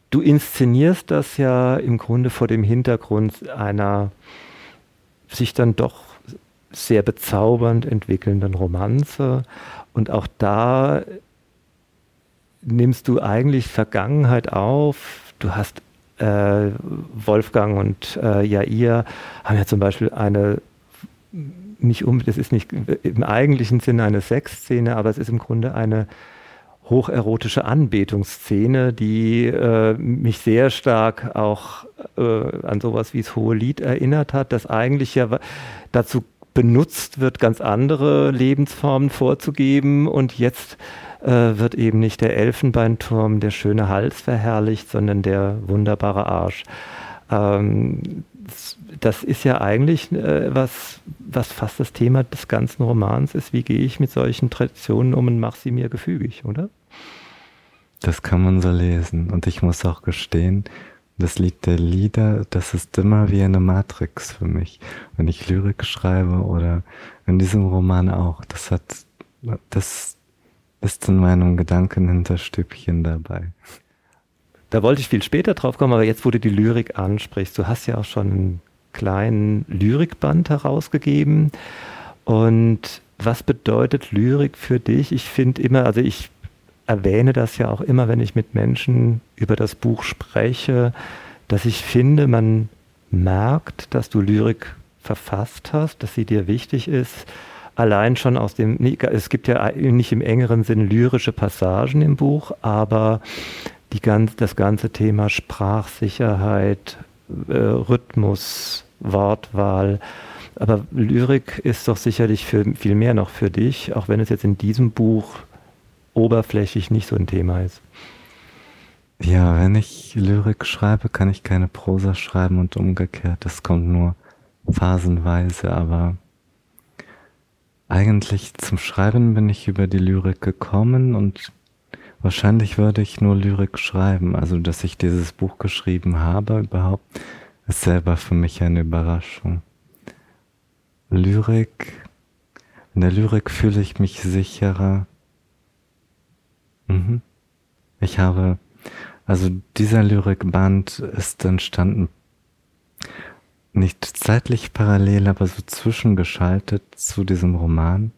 Du inszenierst das ja im Grunde vor dem Hintergrund einer sich dann doch sehr bezaubernd entwickelnden Romanze. Und auch da nimmst du eigentlich Vergangenheit auf. Du hast äh, Wolfgang und äh, Jair haben ja zum Beispiel eine nicht um, das ist nicht im eigentlichen Sinne eine Sexszene, aber es ist im Grunde eine hocherotische Anbetungsszene, die äh, mich sehr stark auch äh, an sowas wie das Hohe Lied erinnert hat, das eigentlich ja dazu benutzt wird, ganz andere Lebensformen vorzugeben und jetzt äh, wird eben nicht der Elfenbeinturm, der schöne Hals verherrlicht, sondern der wunderbare Arsch. Ähm, das ist ja eigentlich äh, was, was fast das Thema des ganzen Romans ist. Wie gehe ich mit solchen Traditionen um und mache sie mir gefügig, oder? Das kann man so lesen. Und ich muss auch gestehen, das Lied der Lieder, das ist immer wie eine Matrix für mich. Wenn ich Lyrik schreibe oder in diesem Roman auch, das hat, das ist in meinem Gedankenhinterstübchen dabei. Da wollte ich viel später drauf kommen, aber jetzt, wo du die Lyrik ansprichst, du hast ja auch schon einen kleinen Lyrikband herausgegeben. Und was bedeutet Lyrik für dich? Ich finde immer, also ich erwähne das ja auch immer, wenn ich mit Menschen über das Buch spreche, dass ich finde, man merkt, dass du Lyrik verfasst hast, dass sie dir wichtig ist. Allein schon aus dem, es gibt ja nicht im engeren Sinn lyrische Passagen im Buch, aber die ganz, das ganze Thema Sprachsicherheit, äh, Rhythmus, Wortwahl. Aber Lyrik ist doch sicherlich für, viel mehr noch für dich, auch wenn es jetzt in diesem Buch oberflächlich nicht so ein Thema ist. Ja, wenn ich Lyrik schreibe, kann ich keine Prosa schreiben und umgekehrt. Das kommt nur phasenweise, aber eigentlich zum Schreiben bin ich über die Lyrik gekommen und Wahrscheinlich würde ich nur Lyrik schreiben. Also, dass ich dieses Buch geschrieben habe überhaupt, ist selber für mich eine Überraschung. Lyrik, in der Lyrik fühle ich mich sicherer, Mhm. Ich habe, also dieser Lyrikband ist entstanden nicht zeitlich parallel, aber so zwischengeschaltet zu diesem Roman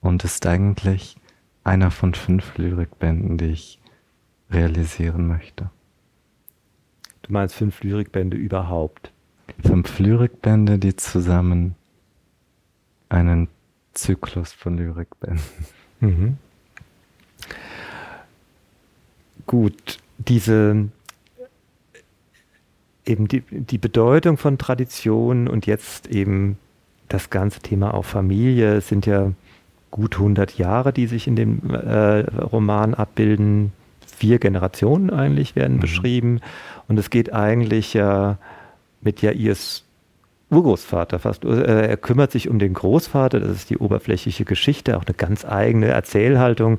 und ist eigentlich einer von fünf Lyrikbänden, die ich realisieren möchte. Du meinst fünf Lyrikbände überhaupt? Fünf Lyrikbände, die zusammen einen Zyklus von Lyrikbänden. Mhm. Gut, diese eben die, die Bedeutung von Tradition und jetzt eben das ganze Thema auch Familie sind ja gut 100 Jahre, die sich in dem äh, Roman abbilden. Vier Generationen eigentlich werden mhm. beschrieben. Und es geht eigentlich ja mit Jairs Urgroßvater fast. Äh, er kümmert sich um den Großvater, das ist die oberflächliche Geschichte, auch eine ganz eigene Erzählhaltung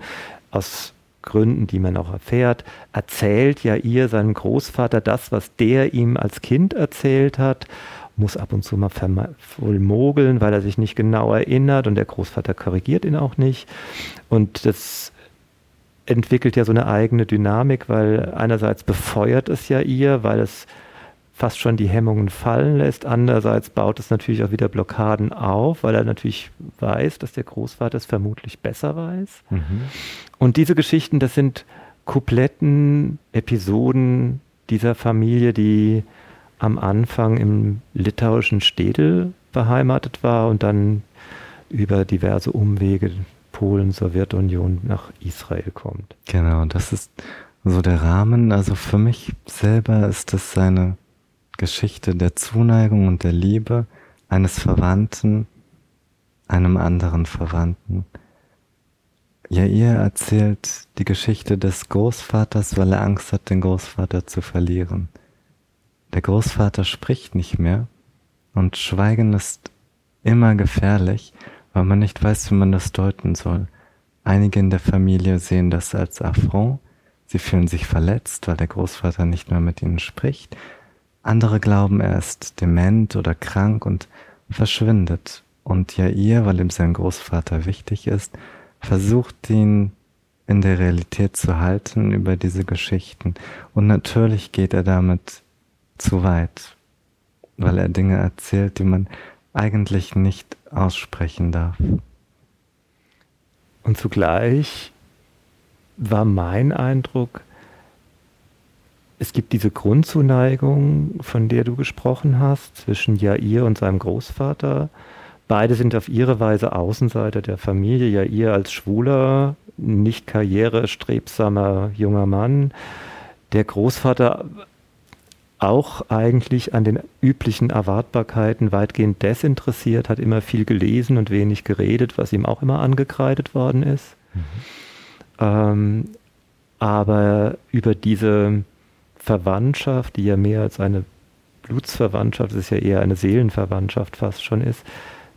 aus Gründen, die man auch erfährt, erzählt ja ihr seinem Großvater das, was der ihm als Kind erzählt hat, muss ab und zu mal voll mogeln, weil er sich nicht genau erinnert und der Großvater korrigiert ihn auch nicht. Und das entwickelt ja so eine eigene Dynamik, weil einerseits befeuert es ja ihr, weil es fast schon die Hemmungen fallen lässt. Andererseits baut es natürlich auch wieder Blockaden auf, weil er natürlich weiß, dass der Großvater es vermutlich besser weiß. Mhm. Und diese Geschichten, das sind Coupletten, Episoden dieser Familie, die am Anfang im litauischen Städel beheimatet war und dann über diverse Umwege Polen, Sowjetunion nach Israel kommt. Genau, das ist so der Rahmen. Also für mich selber ist das seine Geschichte der Zuneigung und der Liebe eines Verwandten einem anderen Verwandten. Ja, ihr erzählt die Geschichte des Großvaters, weil er Angst hat, den Großvater zu verlieren. Der Großvater spricht nicht mehr und Schweigen ist immer gefährlich, weil man nicht weiß, wie man das deuten soll. Einige in der Familie sehen das als Affront, sie fühlen sich verletzt, weil der Großvater nicht mehr mit ihnen spricht. Andere glauben, er ist dement oder krank und verschwindet. Und Jair, weil ihm sein Großvater wichtig ist, versucht ihn in der Realität zu halten über diese Geschichten. Und natürlich geht er damit zu weit, weil er Dinge erzählt, die man eigentlich nicht aussprechen darf. Und zugleich war mein Eindruck, es gibt diese Grundzuneigung, von der du gesprochen hast, zwischen Jair und seinem Großvater. Beide sind auf ihre Weise Außenseiter der Familie. Jair als schwuler, nicht karrierestrebsamer junger Mann. Der Großvater auch eigentlich an den üblichen Erwartbarkeiten weitgehend desinteressiert, hat immer viel gelesen und wenig geredet, was ihm auch immer angekreidet worden ist. Mhm. Ähm, aber über diese Verwandtschaft, die ja mehr als eine Blutsverwandtschaft, es ist ja eher eine Seelenverwandtschaft fast schon ist,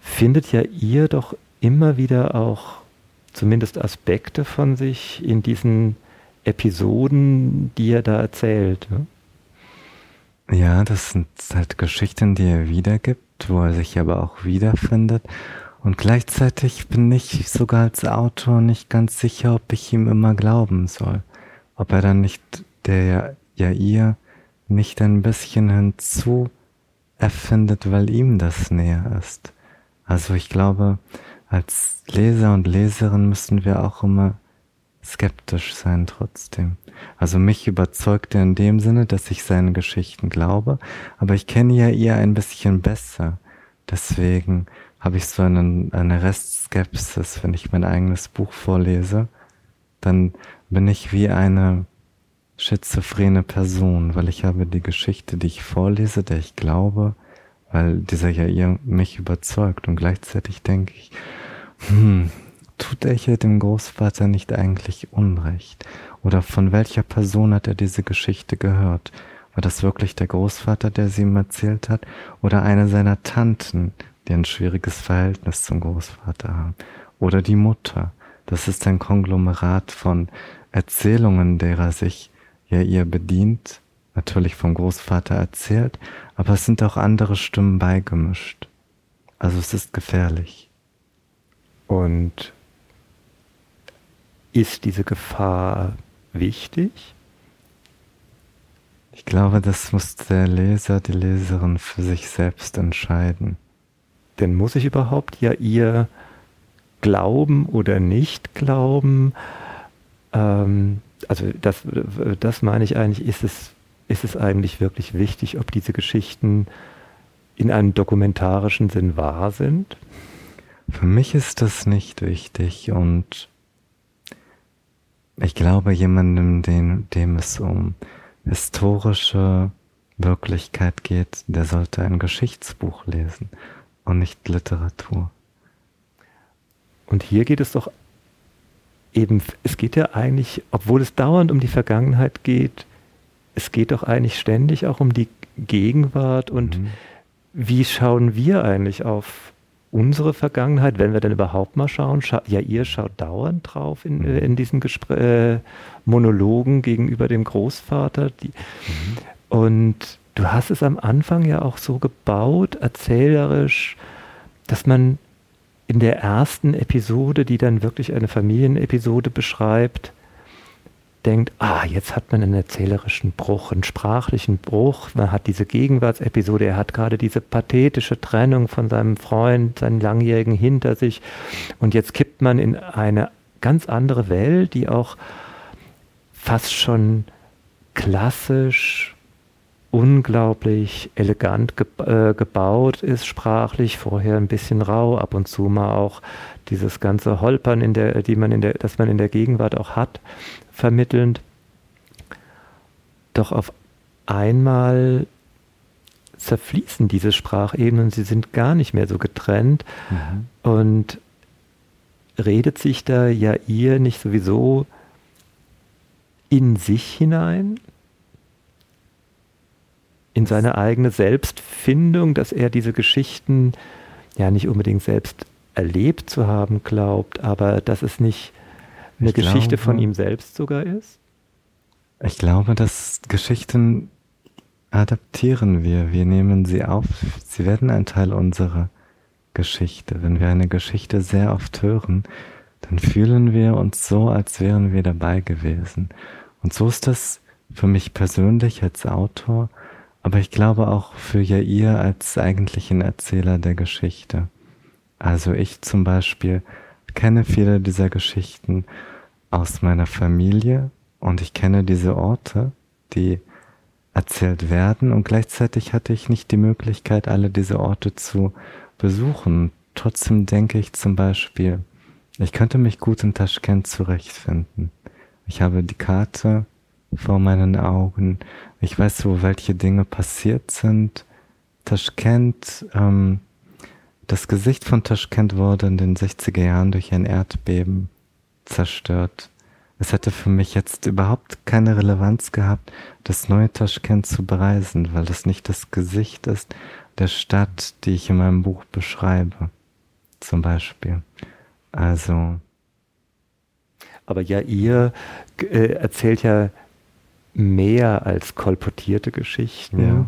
findet ja ihr doch immer wieder auch zumindest Aspekte von sich in diesen Episoden, die er da erzählt. Ne? Ja, das sind halt Geschichten, die er wiedergibt, wo er sich aber auch wiederfindet. Und gleichzeitig bin ich sogar als Autor nicht ganz sicher, ob ich ihm immer glauben soll. Ob er dann nicht der ja ihr nicht ein bisschen hinzu erfindet, weil ihm das näher ist. Also ich glaube, als Leser und Leserin müssen wir auch immer skeptisch sein trotzdem. Also mich überzeugt er in dem Sinne, dass ich seinen Geschichten glaube, aber ich kenne ja ihr ein bisschen besser. Deswegen habe ich so einen, eine Restskepsis, wenn ich mein eigenes Buch vorlese. Dann bin ich wie eine schizophrene Person, weil ich habe die Geschichte, die ich vorlese, der ich glaube, weil dieser ja ihr mich überzeugt und gleichzeitig denke ich, hm, tut er hier dem Großvater nicht eigentlich Unrecht? Oder von welcher Person hat er diese Geschichte gehört? War das wirklich der Großvater, der sie ihm erzählt hat? Oder eine seiner Tanten, die ein schwieriges Verhältnis zum Großvater haben? Oder die Mutter? Das ist ein Konglomerat von Erzählungen, derer sich ja ihr bedient, natürlich vom Großvater erzählt, aber es sind auch andere Stimmen beigemischt. Also es ist gefährlich. Und ist diese Gefahr wichtig? Ich glaube, das muss der Leser, die Leserin für sich selbst entscheiden. Denn muss ich überhaupt ja ihr glauben oder nicht glauben? Ähm, also das, das meine ich eigentlich, ist es, ist es eigentlich wirklich wichtig, ob diese Geschichten in einem dokumentarischen Sinn wahr sind? Für mich ist das nicht wichtig und ich glaube, jemandem, dem, dem es um historische Wirklichkeit geht, der sollte ein Geschichtsbuch lesen und nicht Literatur. Und hier geht es doch eben, es geht ja eigentlich, obwohl es dauernd um die Vergangenheit geht, es geht doch eigentlich ständig auch um die Gegenwart und mhm. wie schauen wir eigentlich auf unsere Vergangenheit, wenn wir denn überhaupt mal schauen? Scha ja, ihr schaut dauernd drauf in, mhm. in diesen Gespr äh, Monologen gegenüber dem Großvater. Die, mhm. Und du hast es am Anfang ja auch so gebaut, erzählerisch, dass man in der ersten Episode, die dann wirklich eine Familienepisode beschreibt, denkt, ah, jetzt hat man einen erzählerischen Bruch, einen sprachlichen Bruch, man hat diese Gegenwartsepisode, er hat gerade diese pathetische Trennung von seinem Freund, seinen Langjährigen hinter sich. Und jetzt kippt man in eine ganz andere Welt, die auch fast schon klassisch unglaublich elegant ge äh, gebaut ist, sprachlich, vorher ein bisschen rau, ab und zu mal auch dieses ganze Holpern, in der, die man in der, das man in der Gegenwart auch hat, vermittelnd. Doch auf einmal zerfließen diese Sprachebenen, sie sind gar nicht mehr so getrennt mhm. und redet sich da ja ihr nicht sowieso in sich hinein, in seine eigene Selbstfindung, dass er diese Geschichten ja nicht unbedingt selbst erlebt zu haben glaubt, aber dass es nicht eine ich Geschichte glaube, von ihm selbst sogar ist? Ich glaube, dass Geschichten adaptieren wir, wir nehmen sie auf, sie werden ein Teil unserer Geschichte. Wenn wir eine Geschichte sehr oft hören, dann fühlen wir uns so, als wären wir dabei gewesen. Und so ist das für mich persönlich als Autor aber ich glaube auch für Jair als eigentlichen Erzähler der Geschichte. Also ich zum Beispiel kenne viele dieser Geschichten aus meiner Familie und ich kenne diese Orte, die erzählt werden und gleichzeitig hatte ich nicht die Möglichkeit, alle diese Orte zu besuchen. Trotzdem denke ich zum Beispiel, ich könnte mich gut in Taschkent zurechtfinden. Ich habe die Karte vor meinen Augen. Ich weiß, wo welche Dinge passiert sind. Taschkent, ähm, das Gesicht von Taschkent wurde in den 60er Jahren durch ein Erdbeben zerstört. Es hätte für mich jetzt überhaupt keine Relevanz gehabt, das neue Taschkent zu bereisen, weil das nicht das Gesicht ist der Stadt, die ich in meinem Buch beschreibe. Zum Beispiel. Also. Aber ja, ihr äh, erzählt ja mehr als kolportierte Geschichten. Ja.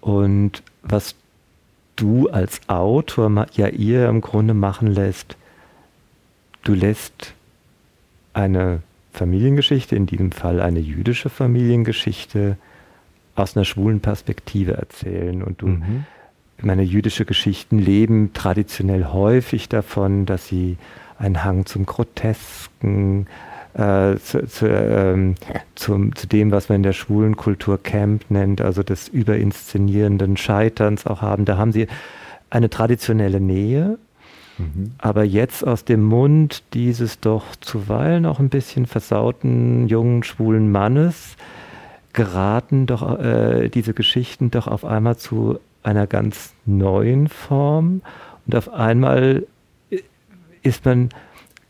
Und was du als Autor ja ihr im Grunde machen lässt, du lässt eine Familiengeschichte, in diesem Fall eine jüdische Familiengeschichte, aus einer schwulen Perspektive erzählen. Und du, mhm. meine jüdische Geschichten leben traditionell häufig davon, dass sie einen Hang zum Grotesken, äh, zu, zu, ähm, zum, zu dem, was man in der schwulen Kultur Camp nennt, also des überinszenierenden Scheiterns auch haben. Da haben sie eine traditionelle Nähe, mhm. aber jetzt aus dem Mund dieses doch zuweilen auch ein bisschen versauten jungen schwulen Mannes geraten doch äh, diese Geschichten doch auf einmal zu einer ganz neuen Form und auf einmal ist man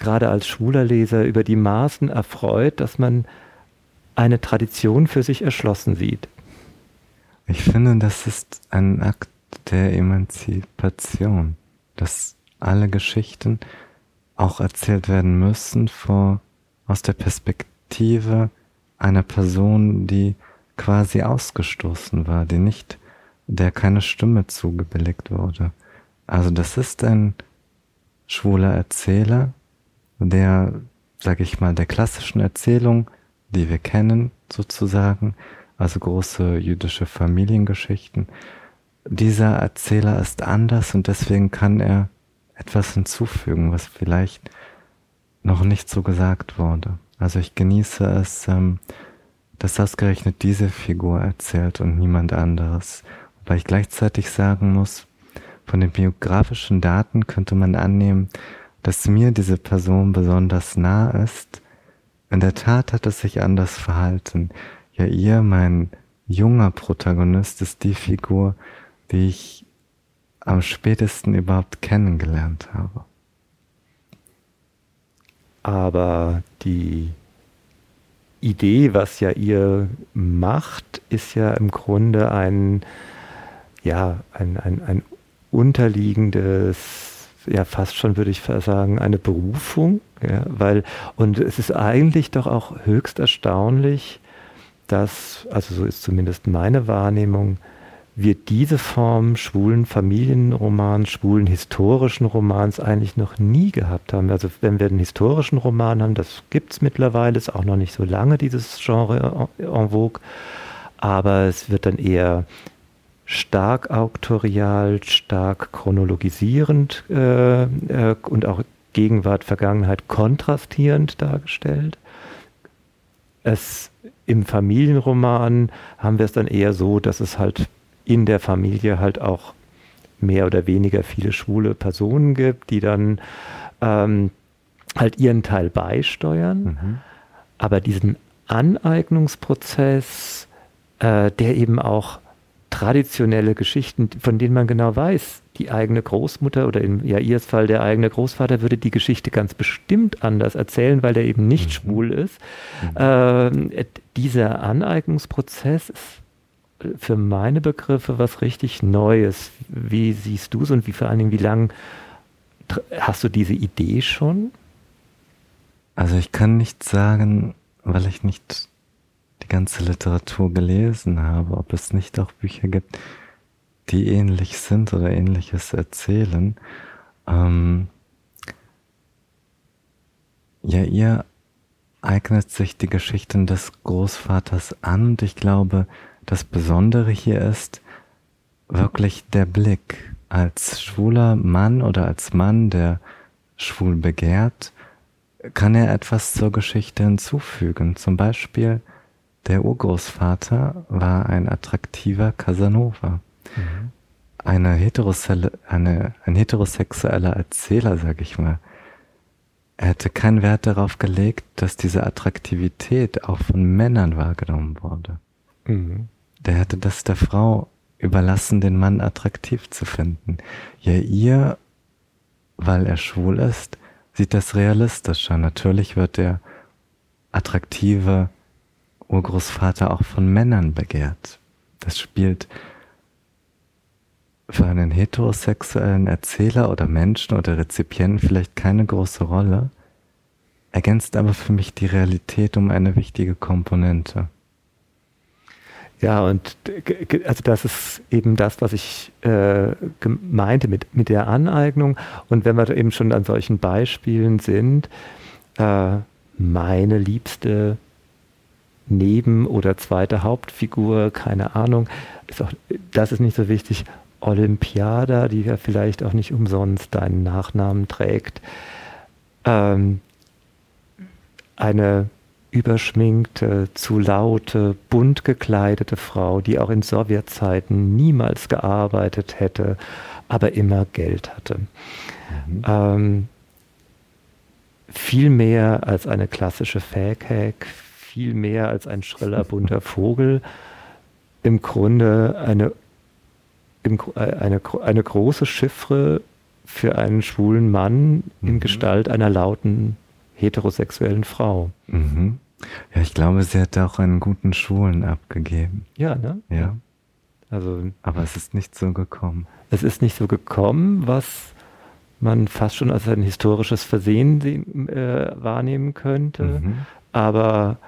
gerade als schwuler Leser über die Maßen erfreut, dass man eine Tradition für sich erschlossen sieht. Ich finde, das ist ein Akt der Emanzipation, dass alle Geschichten auch erzählt werden müssen vor, aus der Perspektive einer Person, die quasi ausgestoßen war, die nicht, der keine Stimme zugebilligt wurde. Also das ist ein schwuler Erzähler, der sage ich mal, der klassischen Erzählung, die wir kennen sozusagen, also große jüdische Familiengeschichten. Dieser Erzähler ist anders und deswegen kann er etwas hinzufügen, was vielleicht noch nicht so gesagt wurde. Also ich genieße es, ähm, dass ausgerechnet diese Figur erzählt und niemand anderes. Wobei ich gleichzeitig sagen muss, von den biografischen Daten könnte man annehmen, dass mir diese Person besonders nah ist. In der Tat hat es sich anders verhalten. Ja, ihr, mein junger Protagonist, ist die Figur, die ich am spätesten überhaupt kennengelernt habe. Aber die Idee, was ja ihr macht, ist ja im Grunde ein, ja, ein, ein, ein unterliegendes, ja, fast schon würde ich sagen, eine Berufung, ja, weil, und es ist eigentlich doch auch höchst erstaunlich, dass, also so ist zumindest meine Wahrnehmung, wir diese Form schwulen Familienromans, schwulen historischen Romans eigentlich noch nie gehabt haben. Also wenn wir einen historischen Roman haben, das gibt es mittlerweile, ist auch noch nicht so lange dieses Genre en vogue, aber es wird dann eher stark auktorial, stark chronologisierend äh, äh, und auch Gegenwart, Vergangenheit kontrastierend dargestellt. Es im Familienroman haben wir es dann eher so, dass es halt in der Familie halt auch mehr oder weniger viele schwule Personen gibt, die dann ähm, halt ihren Teil beisteuern. Mhm. Aber diesen Aneignungsprozess, äh, der eben auch traditionelle Geschichten, von denen man genau weiß, die eigene Großmutter oder in Jairs Fall der eigene Großvater würde die Geschichte ganz bestimmt anders erzählen, weil er eben nicht mhm. schwul ist. Mhm. Äh, dieser Aneignungsprozess ist für meine Begriffe was richtig Neues. Wie siehst du es und wie vor allen Dingen, wie lange hast du diese Idee schon? Also ich kann nicht sagen, weil ich nicht die ganze Literatur gelesen habe, ob es nicht auch Bücher gibt, die ähnlich sind oder ähnliches erzählen. Ähm ja, ihr eignet sich die Geschichten des Großvaters an und ich glaube, das Besondere hier ist wirklich der Blick. Als schwuler Mann oder als Mann, der schwul begehrt, kann er etwas zur Geschichte hinzufügen. Zum Beispiel, der Urgroßvater war ein attraktiver Casanova. Mhm. Eine heterosexuelle, eine, ein heterosexueller Erzähler, sag ich mal. Er hätte keinen Wert darauf gelegt, dass diese Attraktivität auch von Männern wahrgenommen wurde. Mhm der hätte das der Frau überlassen, den Mann attraktiv zu finden. Ja, ihr, weil er schwul ist, sieht das realistischer. Natürlich wird der attraktive Urgroßvater auch von Männern begehrt. Das spielt für einen heterosexuellen Erzähler oder Menschen oder Rezipienten vielleicht keine große Rolle, ergänzt aber für mich die Realität um eine wichtige Komponente. Ja, und also das ist eben das, was ich äh, meinte mit, mit der Aneignung. Und wenn wir eben schon an solchen Beispielen sind, äh, meine liebste Neben- oder zweite Hauptfigur, keine Ahnung, ist auch, das ist nicht so wichtig, Olympiada, die ja vielleicht auch nicht umsonst deinen Nachnamen trägt. Ähm, eine überschminkte, zu laute, bunt gekleidete Frau, die auch in Sowjetzeiten niemals gearbeitet hätte, aber immer Geld hatte. Mhm. Ähm, viel mehr als eine klassische Fäkhack, viel mehr als ein schriller, bunter Vogel. Im Grunde eine, im, äh, eine, eine große Chiffre für einen schwulen Mann mhm. in Gestalt einer lauten heterosexuellen Frau. Mhm. Ja, ich glaube, sie hat auch einen guten Schulen abgegeben. Ja, ne? Ja. Also, aber es ist nicht so gekommen. Es ist nicht so gekommen, was man fast schon als ein historisches Versehen äh, wahrnehmen könnte. Mhm. Aber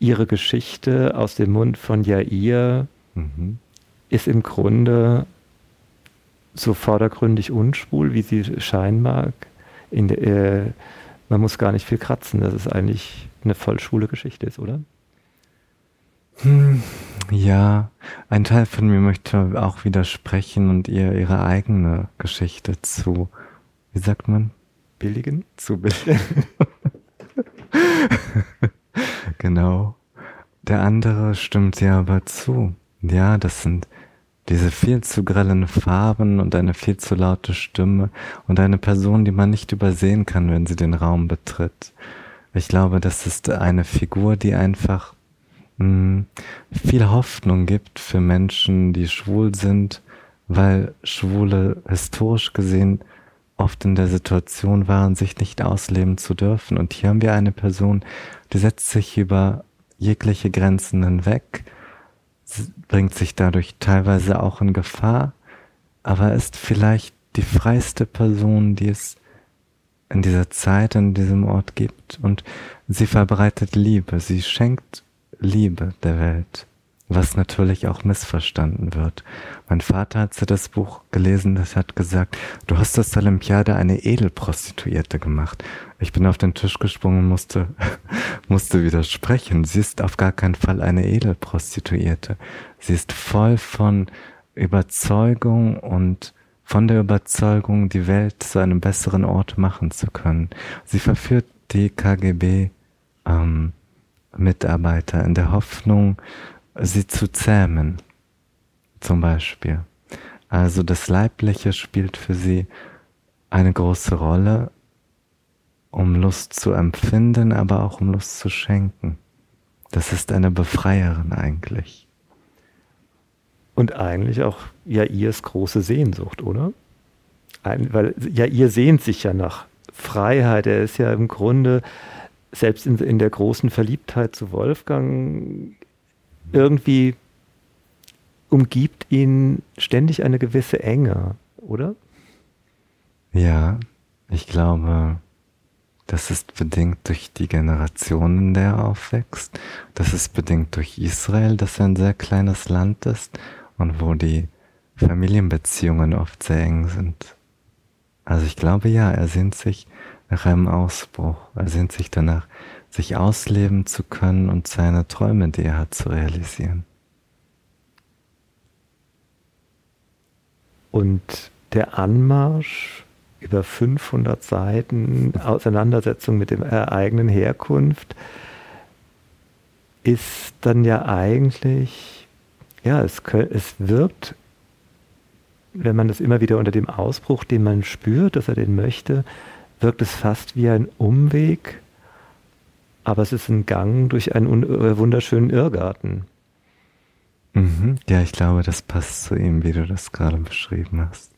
ihre Geschichte aus dem Mund von Jair mhm. ist im Grunde so vordergründig unschwul, wie sie scheinen mag. In, äh, man muss gar nicht viel kratzen, dass es eigentlich eine voll schwule Geschichte ist, oder? Hm, ja, ein Teil von mir möchte auch widersprechen und ihr ihre eigene Geschichte zu, wie sagt man? Billigen? Zu billigen. genau. Der andere stimmt ja aber zu. Ja, das sind diese viel zu grellen Farben und eine viel zu laute Stimme und eine Person, die man nicht übersehen kann, wenn sie den Raum betritt. Ich glaube, das ist eine Figur, die einfach mh, hm, viel Hoffnung gibt für Menschen, die schwul sind, weil Schwule historisch gesehen oft in der Situation waren, sich nicht ausleben zu dürfen. Und hier haben wir eine Person, die setzt sich über jegliche Grenzen hinweg, bringt sich dadurch teilweise auch in Gefahr, aber ist vielleicht die freiste Person, die es in dieser Zeit, an diesem Ort gibt. Und sie verbreitet Liebe, sie schenkt Liebe der Welt was natürlich auch missverstanden wird. Mein Vater, als er das Buch gelesen hat, hat gesagt, du hast aus der Olympiade eine Edelprostituierte gemacht. Ich bin auf den Tisch gesprungen und musste, musste widersprechen. Sie ist auf gar keinen Fall eine Edelprostituierte. Sie ist voll von Überzeugung und von der Überzeugung, die Welt zu einem besseren Ort machen zu können. Sie verführt die KGB ähm, in der Hoffnung, sie zu zähmen, zum Beispiel. Also das Leibliche spielt für sie eine große Rolle, um Lust zu empfinden, aber auch um Lust zu schenken. Das ist eine Befreierin eigentlich. Und eigentlich auch Jairs große Sehnsucht, oder? Ein, weil Jair sehnt sich ja nach Freiheit. Er ist ja im Grunde, selbst in, in der großen Verliebtheit zu Wolfgang, irgendwie umgibt ihn ständig eine gewisse Enge, oder? Ja, ich glaube, das ist bedingt durch die Generationen, in der er aufwächst. Das ist bedingt durch Israel, das ein sehr kleines Land ist und wo die Familienbeziehungen oft sehr eng sind. Also ich glaube ja, er sehnt sich nach einem Ausbruch. Er sehnt sich danach, sich ausleben zu können und seine Träume, die er hat, zu realisieren. Und der Anmarsch über 500 Seiten Auseinandersetzung mit der eigenen Herkunft ist dann ja eigentlich, ja, es, es wirkt, wenn man das immer wieder unter dem Ausbruch, den man spürt, dass er den möchte, wirkt es fast wie ein Umweg aber es ist ein Gang durch einen äh, wunderschönen Irrgarten. Mhm. Ja, ich glaube, das passt zu ihm, wie du das gerade beschrieben hast.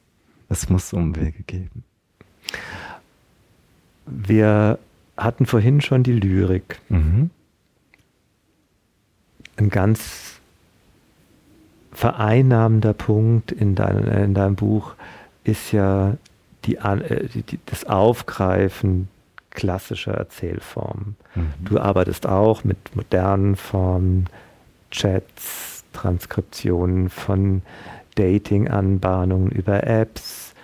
Es muss Umwege geben. Wir hatten vorhin schon die Lyrik. Mhm. Ein ganz vereinnahmender Punkt in, dein, in deinem Buch ist ja die, äh, die, das Aufgreifen klassischer Erzählformen. Mhm. Du arbeitest auch mit modernen Formen, Chats, Transkriptionen von Dating-Anbahnungen über Apps,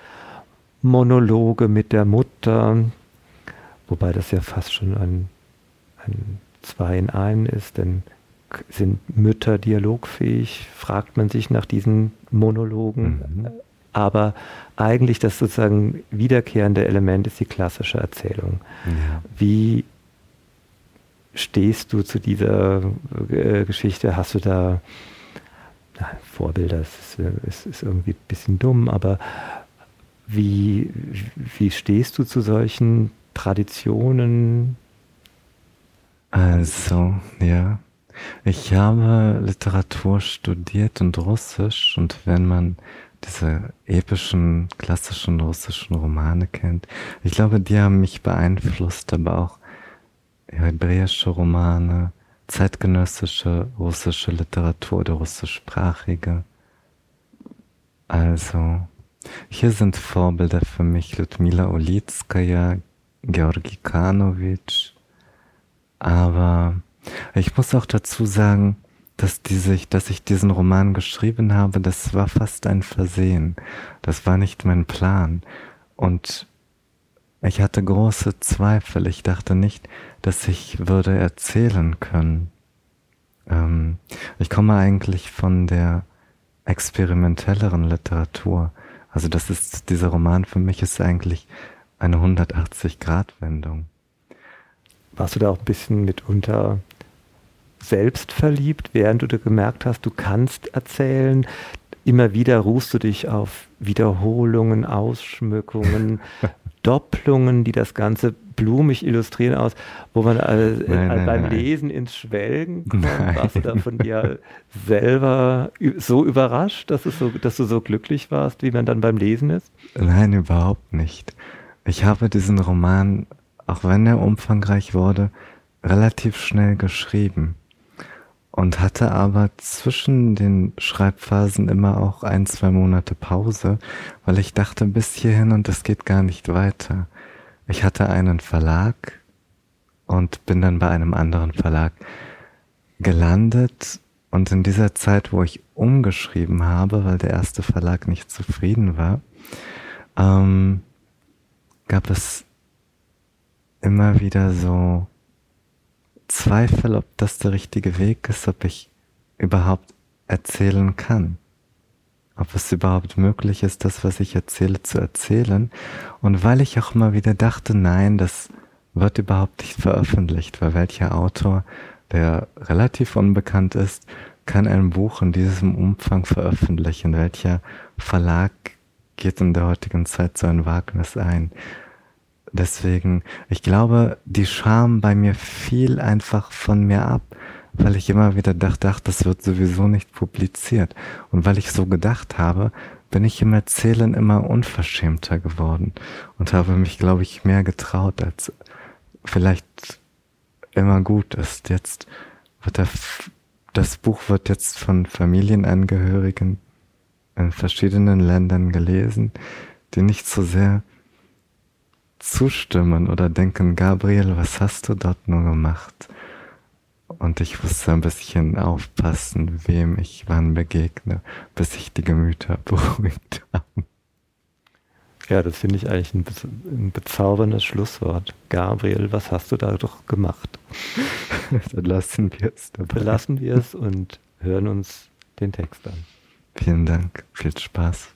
Monologe mit der Mutter, wobei das ja fast schon ein, ein Zwei in einem ist, denn sind Mütter dialogfähig, fragt man sich nach diesen Monologen. Mhm. Aber eigentlich das sozusagen wiederkehrende Element ist die klassische Erzählung. Ja. Wie stehst du zu dieser äh, Geschichte? Hast du da na, Vorbilder? Es ist, ist, irgendwie ein bisschen dumm, aber wie, wie stehst du zu solchen Traditionen? Also, ja. Ich habe Literatur studiert und Russisch und wenn man diese epischen, klassischen russischen Romane kennt. Ich glaube, die haben mich beeinflusst, aber auch hebräische Romane, zeitgenössische russische Literatur oder russischsprachige. Also, hier sind Vorbilder für mich Ludmila Ulitskaya, Georgi Kanovic, aber ich muss auch dazu sagen, dass, diese, dass ich diesen Roman geschrieben habe, das war fast ein Versehen. Das war nicht mein Plan. Und Ich hatte große Zweifel. Ich dachte nicht, dass ich würde erzählen können. Ähm, ich komme eigentlich von der experimentelleren Literatur. Also das ist, dieser Roman für mich ist eigentlich eine 180-Grad-Wendung. Warst du da auch ein bisschen mitunter selbst verliebt, während du gemerkt hast, du kannst erzählen? Immer wieder ruhst du dich auf Wiederholungen, Ausschmückungen, Doppelungen, die das Ganze blumig illustrieren aus, wo man äh, nein, nein, beim nein. Lesen ins Schwelgen kommt. Warst du da von dir selber so überrascht, dass, es so, dass du so glücklich warst, wie man dann beim Lesen ist? Nein, überhaupt nicht. Ich habe diesen Roman, auch wenn er umfangreich wurde, relativ schnell geschrieben und hatte aber zwischen den Schreibphasen immer auch ein, zwei Monate Pause, weil ich dachte bis hierhin und es geht gar nicht weiter. Ich hatte einen Verlag und bin dann bei einem anderen Verlag gelandet und in dieser Zeit, wo ich umgeschrieben habe, weil der erste Verlag nicht zufrieden war, ähm, gab es immer wieder so Zweifel, ob das der richtige Weg ist, ob ich überhaupt erzählen kann. Ob es überhaupt möglich ist, das, was ich erzähle, zu erzählen. Und weil ich auch mal wieder dachte, nein, das wird überhaupt nicht veröffentlicht, weil welcher Autor, der relativ unbekannt ist, kann ein Buch in diesem Umfang veröffentlichen? Welcher Verlag geht in der heutigen Zeit so ein Wagnis ein? Deswegen, ich glaube, die Scham bei mir fiel einfach von mir ab, weil ich immer wieder dachte, ach, das wird sowieso nicht publiziert. Und weil ich so gedacht habe, bin ich im Erzählen immer unverschämter geworden und habe mich, glaube ich, mehr getraut, als vielleicht immer gut ist. Jetzt wird der, das Buch wird jetzt von Familienangehörigen in verschiedenen Ländern gelesen, die nicht so sehr zustimmen oder denken, Gabriel, was hast du dort nur gemacht? Und ich musste ein bisschen aufpassen, wem ich wann begegne, bis sich die Gemüter beruhigt haben. Ja, das finde ich eigentlich ein, ein, bezauberndes Schlusswort. Gabriel, was hast du da doch gemacht? Dann lassen wir es dabei. Belassen wir es und hören uns den Text an. Vielen Dank, viel Spaß.